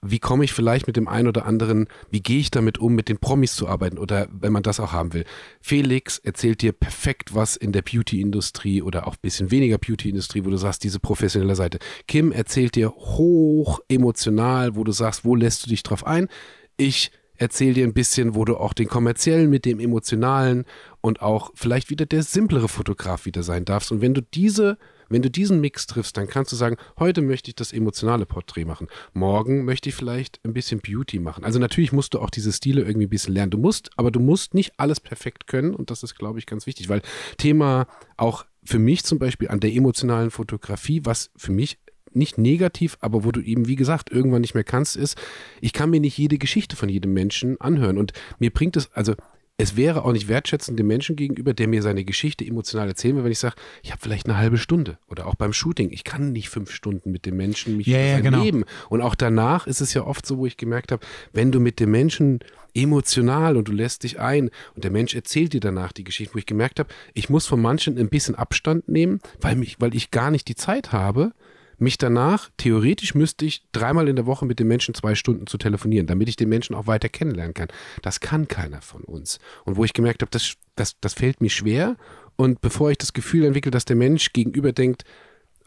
wie komme ich vielleicht mit dem einen oder anderen, wie gehe ich damit um, mit den Promis zu arbeiten oder wenn man das auch haben will. Felix erzählt dir perfekt was in der Beauty-Industrie oder auch ein bisschen weniger Beauty-Industrie, wo du sagst, diese professionelle Seite. Kim erzählt dir hoch emotional, wo du sagst, wo lässt du dich drauf ein. Ich erzähle dir ein bisschen, wo du auch den kommerziellen mit dem emotionalen und auch vielleicht wieder der simplere Fotograf wieder sein darfst. Und wenn du diese wenn du diesen Mix triffst, dann kannst du sagen, heute möchte ich das emotionale Porträt machen. Morgen möchte ich vielleicht ein bisschen Beauty machen. Also natürlich musst du auch diese Stile irgendwie ein bisschen lernen. Du musst, aber du musst nicht alles perfekt können und das ist, glaube ich, ganz wichtig, weil Thema auch für mich zum Beispiel an der emotionalen Fotografie, was für mich nicht negativ, aber wo du eben, wie gesagt, irgendwann nicht mehr kannst, ist, ich kann mir nicht jede Geschichte von jedem Menschen anhören. Und mir bringt es, also es wäre auch nicht wertschätzend dem Menschen gegenüber, der mir seine Geschichte emotional erzählen will, wenn ich sage, ich habe vielleicht eine halbe Stunde oder auch beim Shooting. Ich kann nicht fünf Stunden mit dem Menschen mich ja, ja, genau. Und auch danach ist es ja oft so, wo ich gemerkt habe, wenn du mit dem Menschen emotional und du lässt dich ein und der Mensch erzählt dir danach die Geschichte, wo ich gemerkt habe, ich muss von manchen ein bisschen Abstand nehmen, weil, mich, weil ich gar nicht die Zeit habe, mich danach, theoretisch müsste ich dreimal in der Woche mit dem Menschen zwei Stunden zu telefonieren, damit ich den Menschen auch weiter kennenlernen kann. Das kann keiner von uns. Und wo ich gemerkt habe, das, das, das fällt mir schwer. Und bevor ich das Gefühl entwickle, dass der Mensch gegenüber denkt,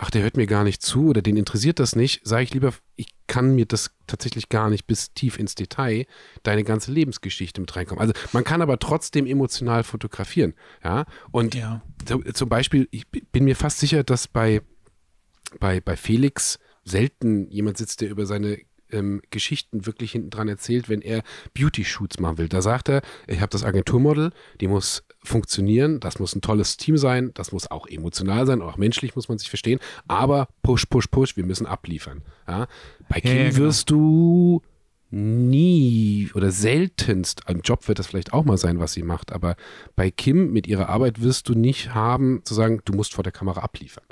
ach, der hört mir gar nicht zu oder den interessiert das nicht, sage ich lieber, ich kann mir das tatsächlich gar nicht bis tief ins Detail deine ganze Lebensgeschichte mit reinkommen. Also man kann aber trotzdem emotional fotografieren, ja. Und ja. Zum Beispiel, ich bin mir fast sicher, dass bei bei, bei Felix selten jemand sitzt, der über seine ähm, Geschichten wirklich hinten dran erzählt, wenn er Beauty-Shoots machen will. Da sagt er, ich habe das Agenturmodel, die muss funktionieren, das muss ein tolles Team sein, das muss auch emotional sein, auch menschlich muss man sich verstehen, aber push, push, push, wir müssen abliefern. Ja? Bei Kim ja, genau. wirst du nie oder seltenst, im Job wird das vielleicht auch mal sein, was sie macht, aber bei Kim mit ihrer Arbeit wirst du nicht haben, zu sagen, du musst vor der Kamera abliefern.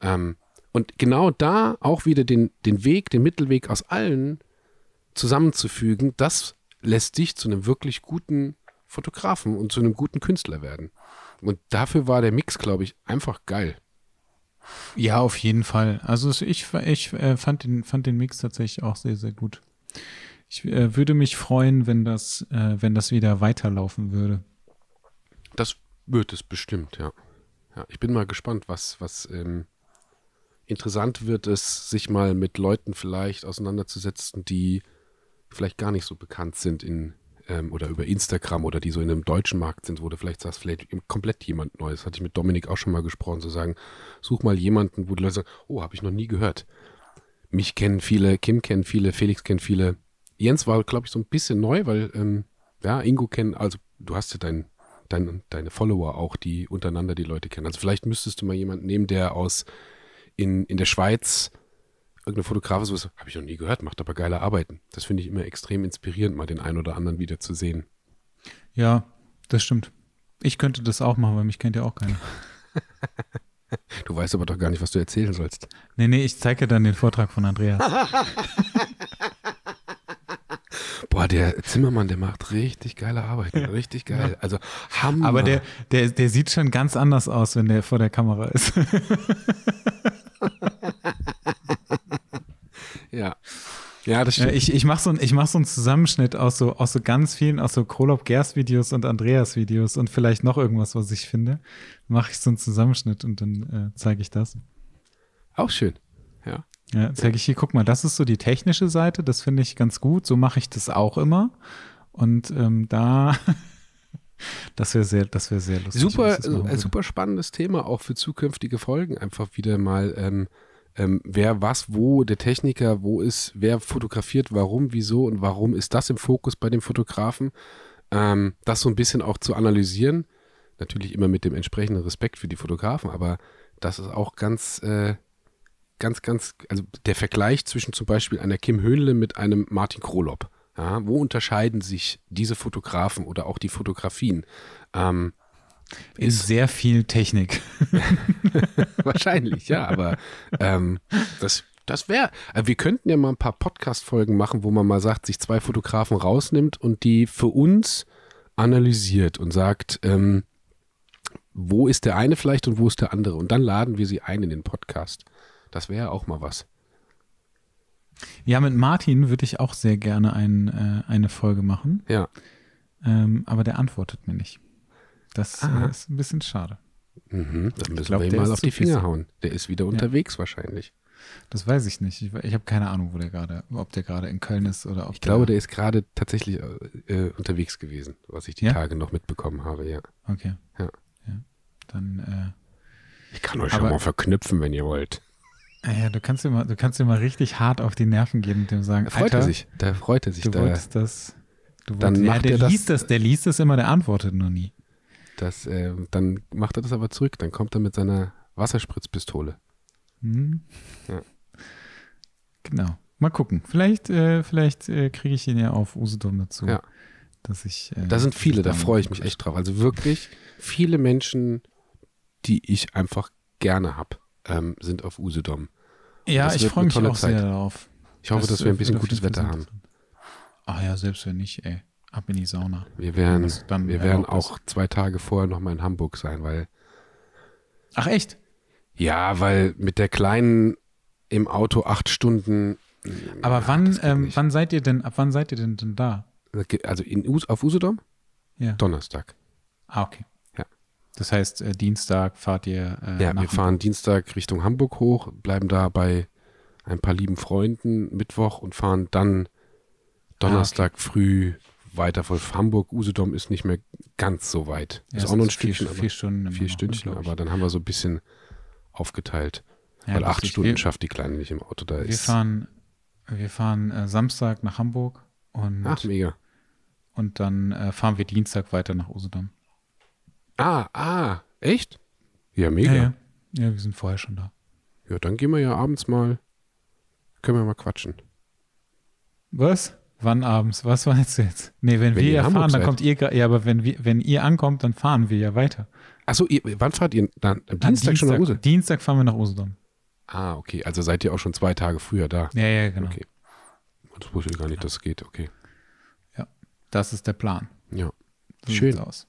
Ähm, und genau da auch wieder den, den Weg, den Mittelweg aus allen zusammenzufügen, das lässt dich zu einem wirklich guten Fotografen und zu einem guten Künstler werden. Und dafür war der Mix, glaube ich, einfach geil. Ja, auf jeden Fall. Also ich, ich äh, fand, den, fand den Mix tatsächlich auch sehr, sehr gut. Ich äh, würde mich freuen, wenn das, äh, wenn das wieder weiterlaufen würde. Das wird es bestimmt, ja. ja ich bin mal gespannt, was, was ähm, interessant wird es, sich mal mit Leuten vielleicht auseinanderzusetzen, die vielleicht gar nicht so bekannt sind in ähm, oder über Instagram oder die so in einem deutschen Markt sind, wo du vielleicht sagst, vielleicht komplett jemand Neues. Hatte ich mit Dominik auch schon mal gesprochen, zu sagen, such mal jemanden, wo die Leute sagen, oh, habe ich noch nie gehört. Mich kennen viele, Kim kennen viele, Felix kennt viele. Jens war, glaube ich, so ein bisschen neu, weil ähm, ja, Ingo kennen, also du hast ja dein, dein, deine Follower auch, die untereinander die Leute kennen. Also vielleicht müsstest du mal jemanden nehmen, der aus in, in der Schweiz irgendein Fotograf ist, so, habe ich noch nie gehört, macht aber geile Arbeiten. Das finde ich immer extrem inspirierend, mal den einen oder anderen wieder zu sehen. Ja, das stimmt. Ich könnte das auch machen, weil mich kennt ja auch keiner. [LAUGHS] Du weißt aber doch gar nicht, was du erzählen sollst. Nee, nee, ich zeige dir dann den Vortrag von Andreas. [LAUGHS] Boah, der Zimmermann, der macht richtig geile Arbeit. Richtig geil. Also Hammer. Aber der, der, der sieht schon ganz anders aus, wenn der vor der Kamera ist. [LAUGHS] ja. Ja, das stimmt. ich ich mache so, mach so einen Zusammenschnitt aus so, aus so ganz vielen, aus so Krolop Gers Videos und Andreas Videos und vielleicht noch irgendwas, was ich finde. Mache ich so einen Zusammenschnitt und dann äh, zeige ich das. Auch schön. Ja. Ja, zeige ich hier, guck mal, das ist so die technische Seite, das finde ich ganz gut. So mache ich das auch immer. Und ähm, da, [LAUGHS] das wäre sehr, das wäre sehr lustig. Super, äh, super spannendes Thema auch für zukünftige Folgen. Einfach wieder mal ähm, ähm, wer was, wo, der Techniker, wo ist, wer fotografiert, warum, wieso und warum ist das im Fokus bei dem Fotografen. Ähm, das so ein bisschen auch zu analysieren. Natürlich immer mit dem entsprechenden Respekt für die Fotografen, aber das ist auch ganz, äh, ganz, ganz, also der Vergleich zwischen zum Beispiel einer Kim Höhnle mit einem Martin Krolop. Ja, wo unterscheiden sich diese Fotografen oder auch die Fotografien? Ähm, in sehr viel Technik. [LAUGHS] Wahrscheinlich, ja, aber ähm, das, das wäre, äh, wir könnten ja mal ein paar Podcast-Folgen machen, wo man mal sagt, sich zwei Fotografen rausnimmt und die für uns analysiert und sagt, ähm, wo ist der eine vielleicht und wo ist der andere? Und dann laden wir sie ein in den Podcast. Das wäre auch mal was. Ja, mit Martin würde ich auch sehr gerne ein, äh, eine Folge machen. Ja. Ähm, aber der antwortet mir nicht. Das äh, ist ein bisschen schade. Mhm, dann müssen glaub, wir ihm mal auf die Finger hauen. Der ist wieder unterwegs ja. wahrscheinlich. Das weiß ich nicht. Ich, ich habe keine Ahnung, wo der gerade, ob der gerade in Köln ist oder ob Ich glaube, der ist gerade tatsächlich äh, unterwegs gewesen, was ich die ja? Tage noch mitbekommen habe, ja. Okay. Ja. ja. Dann, äh, Ich kann euch aber, schon mal verknüpfen, wenn ihr wollt. Ah ja, du kannst dir mal, du kannst dir mal richtig hart auf die Nerven gehen und dem sagen, da freut Alter, er sich, da freut er sich. Du da, wolltest das. Du dann wolltest, ja, der liest das, das, der liest das immer, der antwortet noch nie. Das, äh, dann macht er das aber zurück. Dann kommt er mit seiner Wasserspritzpistole. Hm. Ja. Genau. Mal gucken. Vielleicht, äh, vielleicht äh, kriege ich ihn ja auf Usedom dazu. Ja. Dass ich, äh, da sind viele, da freue ich mich echt drauf. Also wirklich viele Menschen, die ich einfach gerne habe, ähm, sind auf Usedom. Ja, ich freue mich auch Zeit. sehr darauf. Ich hoffe, das dass wir ein bisschen gutes Wetter haben. Ach ja, selbst wenn nicht, ey. Ab in die Sauna. Wir werden, wir werden auch zwei Tage vorher nochmal in Hamburg sein, weil. Ach echt? Ja, weil mit der Kleinen im Auto acht Stunden. Aber ach, wann, ähm, wann seid ihr denn, ab wann seid ihr denn, denn da? Also in, auf Usedom? Ja. Donnerstag. Ah, okay. Ja. Das heißt, äh, Dienstag fahrt ihr. Äh, ja, wir fahren Dienstag Richtung Hamburg hoch, bleiben da bei ein paar lieben Freunden Mittwoch und fahren dann Donnerstag ah, okay. früh weiter von Hamburg, Usedom ist nicht mehr ganz so weit. Ja, ist auch noch ein Stückchen. Vier, vier Stunden. Vier Stündchen, aber dann haben wir so ein bisschen aufgeteilt. Ja, weil acht Stunden wir, schafft die Kleine nicht im Auto da wir Fahren, wir fahren äh, Samstag nach Hamburg und. Ach, mega. Und dann äh, fahren wir Dienstag weiter nach Usedom. Ah, ah, echt? Ja, mega. Ja, ja. ja, wir sind vorher schon da. Ja, dann gehen wir ja abends mal, können wir mal quatschen. Was? Wann abends? Was meinst du jetzt? Nee, wenn, wenn wir ja fahren, dann seid. kommt ihr, ja, aber wenn, wir, wenn ihr ankommt, dann fahren wir ja weiter. Achso, wann fahrt ihr? Dann, am Dienstag, Dienstag, schon nach Usedom? Dienstag fahren wir nach Usedom. Ah, okay. Also seid ihr auch schon zwei Tage früher da? Ja, ja, genau. Okay. Das wusste ich gar nicht, dass es geht. Okay. Ja, das ist der Plan. Ja. So schön. Aus.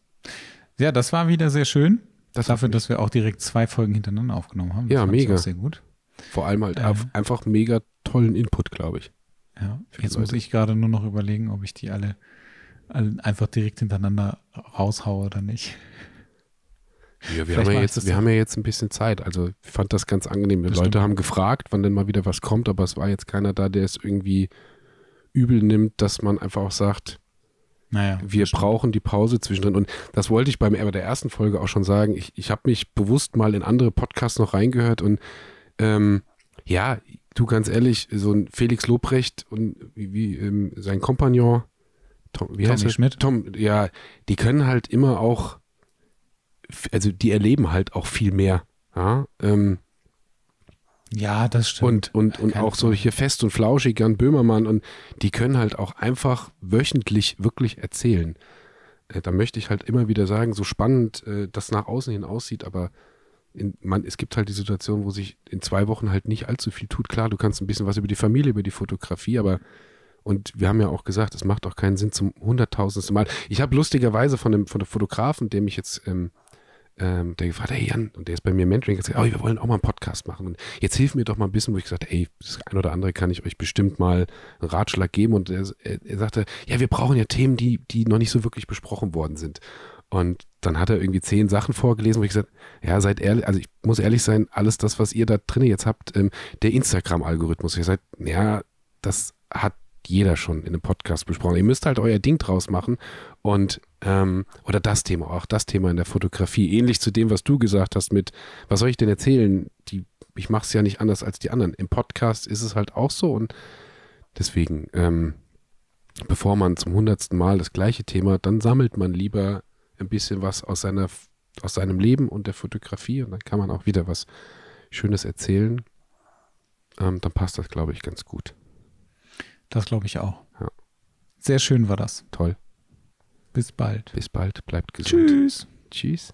Ja, das war wieder sehr schön. Das Dafür, dass wir auch direkt zwei Folgen hintereinander aufgenommen haben. Das ja, mega. Sehr gut. Vor allem halt äh, einfach mega tollen Input, glaube ich. Ja, jetzt muss ich gerade nur noch überlegen, ob ich die alle, alle einfach direkt hintereinander raushaue oder nicht. Ja, wir, haben ja, jetzt, wir haben ja jetzt ein bisschen Zeit. Also ich fand das ganz angenehm. Die Leute haben gefragt, wann denn mal wieder was kommt, aber es war jetzt keiner da, der es irgendwie übel nimmt, dass man einfach auch sagt, naja, wir brauchen die Pause zwischendrin. Und das wollte ich beim bei der ersten Folge auch schon sagen. Ich, ich habe mich bewusst mal in andere Podcasts noch reingehört und ähm, ja, du ganz ehrlich, so ein Felix Lobrecht und wie, wie ähm, sein Kompagnon, Tom, wie heißt Schmidt? Tom, ja, die können halt immer auch, also die erleben halt auch viel mehr. Ja, ähm, ja, das stimmt. Und, und, und auch solche Fest und Flauschig, Jan Böhmermann, und die können halt auch einfach wöchentlich wirklich erzählen. Äh, da möchte ich halt immer wieder sagen, so spannend äh, das nach außen hin aussieht, aber in, man, es gibt halt die Situation, wo sich in zwei Wochen halt nicht allzu viel tut. Klar, du kannst ein bisschen was über die Familie, über die Fotografie, aber und wir haben ja auch gesagt, es macht auch keinen Sinn zum hunderttausendsten Mal. Ich habe lustigerweise von dem, von dem Fotografen, dem ich jetzt ähm, ähm, der gefragt, hey Jan, und der ist bei mir Mentoring, gesagt, oh, wir wollen auch mal einen Podcast machen. Und jetzt hilf mir doch mal ein bisschen, wo ich gesagt ey, das ein oder andere kann ich euch bestimmt mal einen Ratschlag geben. Und er, er sagte, ja, wir brauchen ja Themen, die, die noch nicht so wirklich besprochen worden sind. Und dann hat er irgendwie zehn Sachen vorgelesen, wo ich gesagt, ja, seid ehrlich, also ich muss ehrlich sein, alles das, was ihr da drin jetzt habt, ähm, der Instagram-Algorithmus, ihr seid, ja, das hat jeder schon in einem Podcast besprochen. Ihr müsst halt euer Ding draus machen und ähm, oder das Thema, auch das Thema in der Fotografie, ähnlich zu dem, was du gesagt hast mit, was soll ich denn erzählen? Die, ich mache es ja nicht anders als die anderen. Im Podcast ist es halt auch so und deswegen, ähm, bevor man zum hundertsten Mal das gleiche Thema, dann sammelt man lieber ein bisschen was aus seiner, aus seinem Leben und der Fotografie und dann kann man auch wieder was Schönes erzählen. Ähm, dann passt das, glaube ich, ganz gut. Das glaube ich auch. Ja. Sehr schön war das. Toll. Bis bald. Bis bald. Bleibt gesund. Tschüss. Tschüss.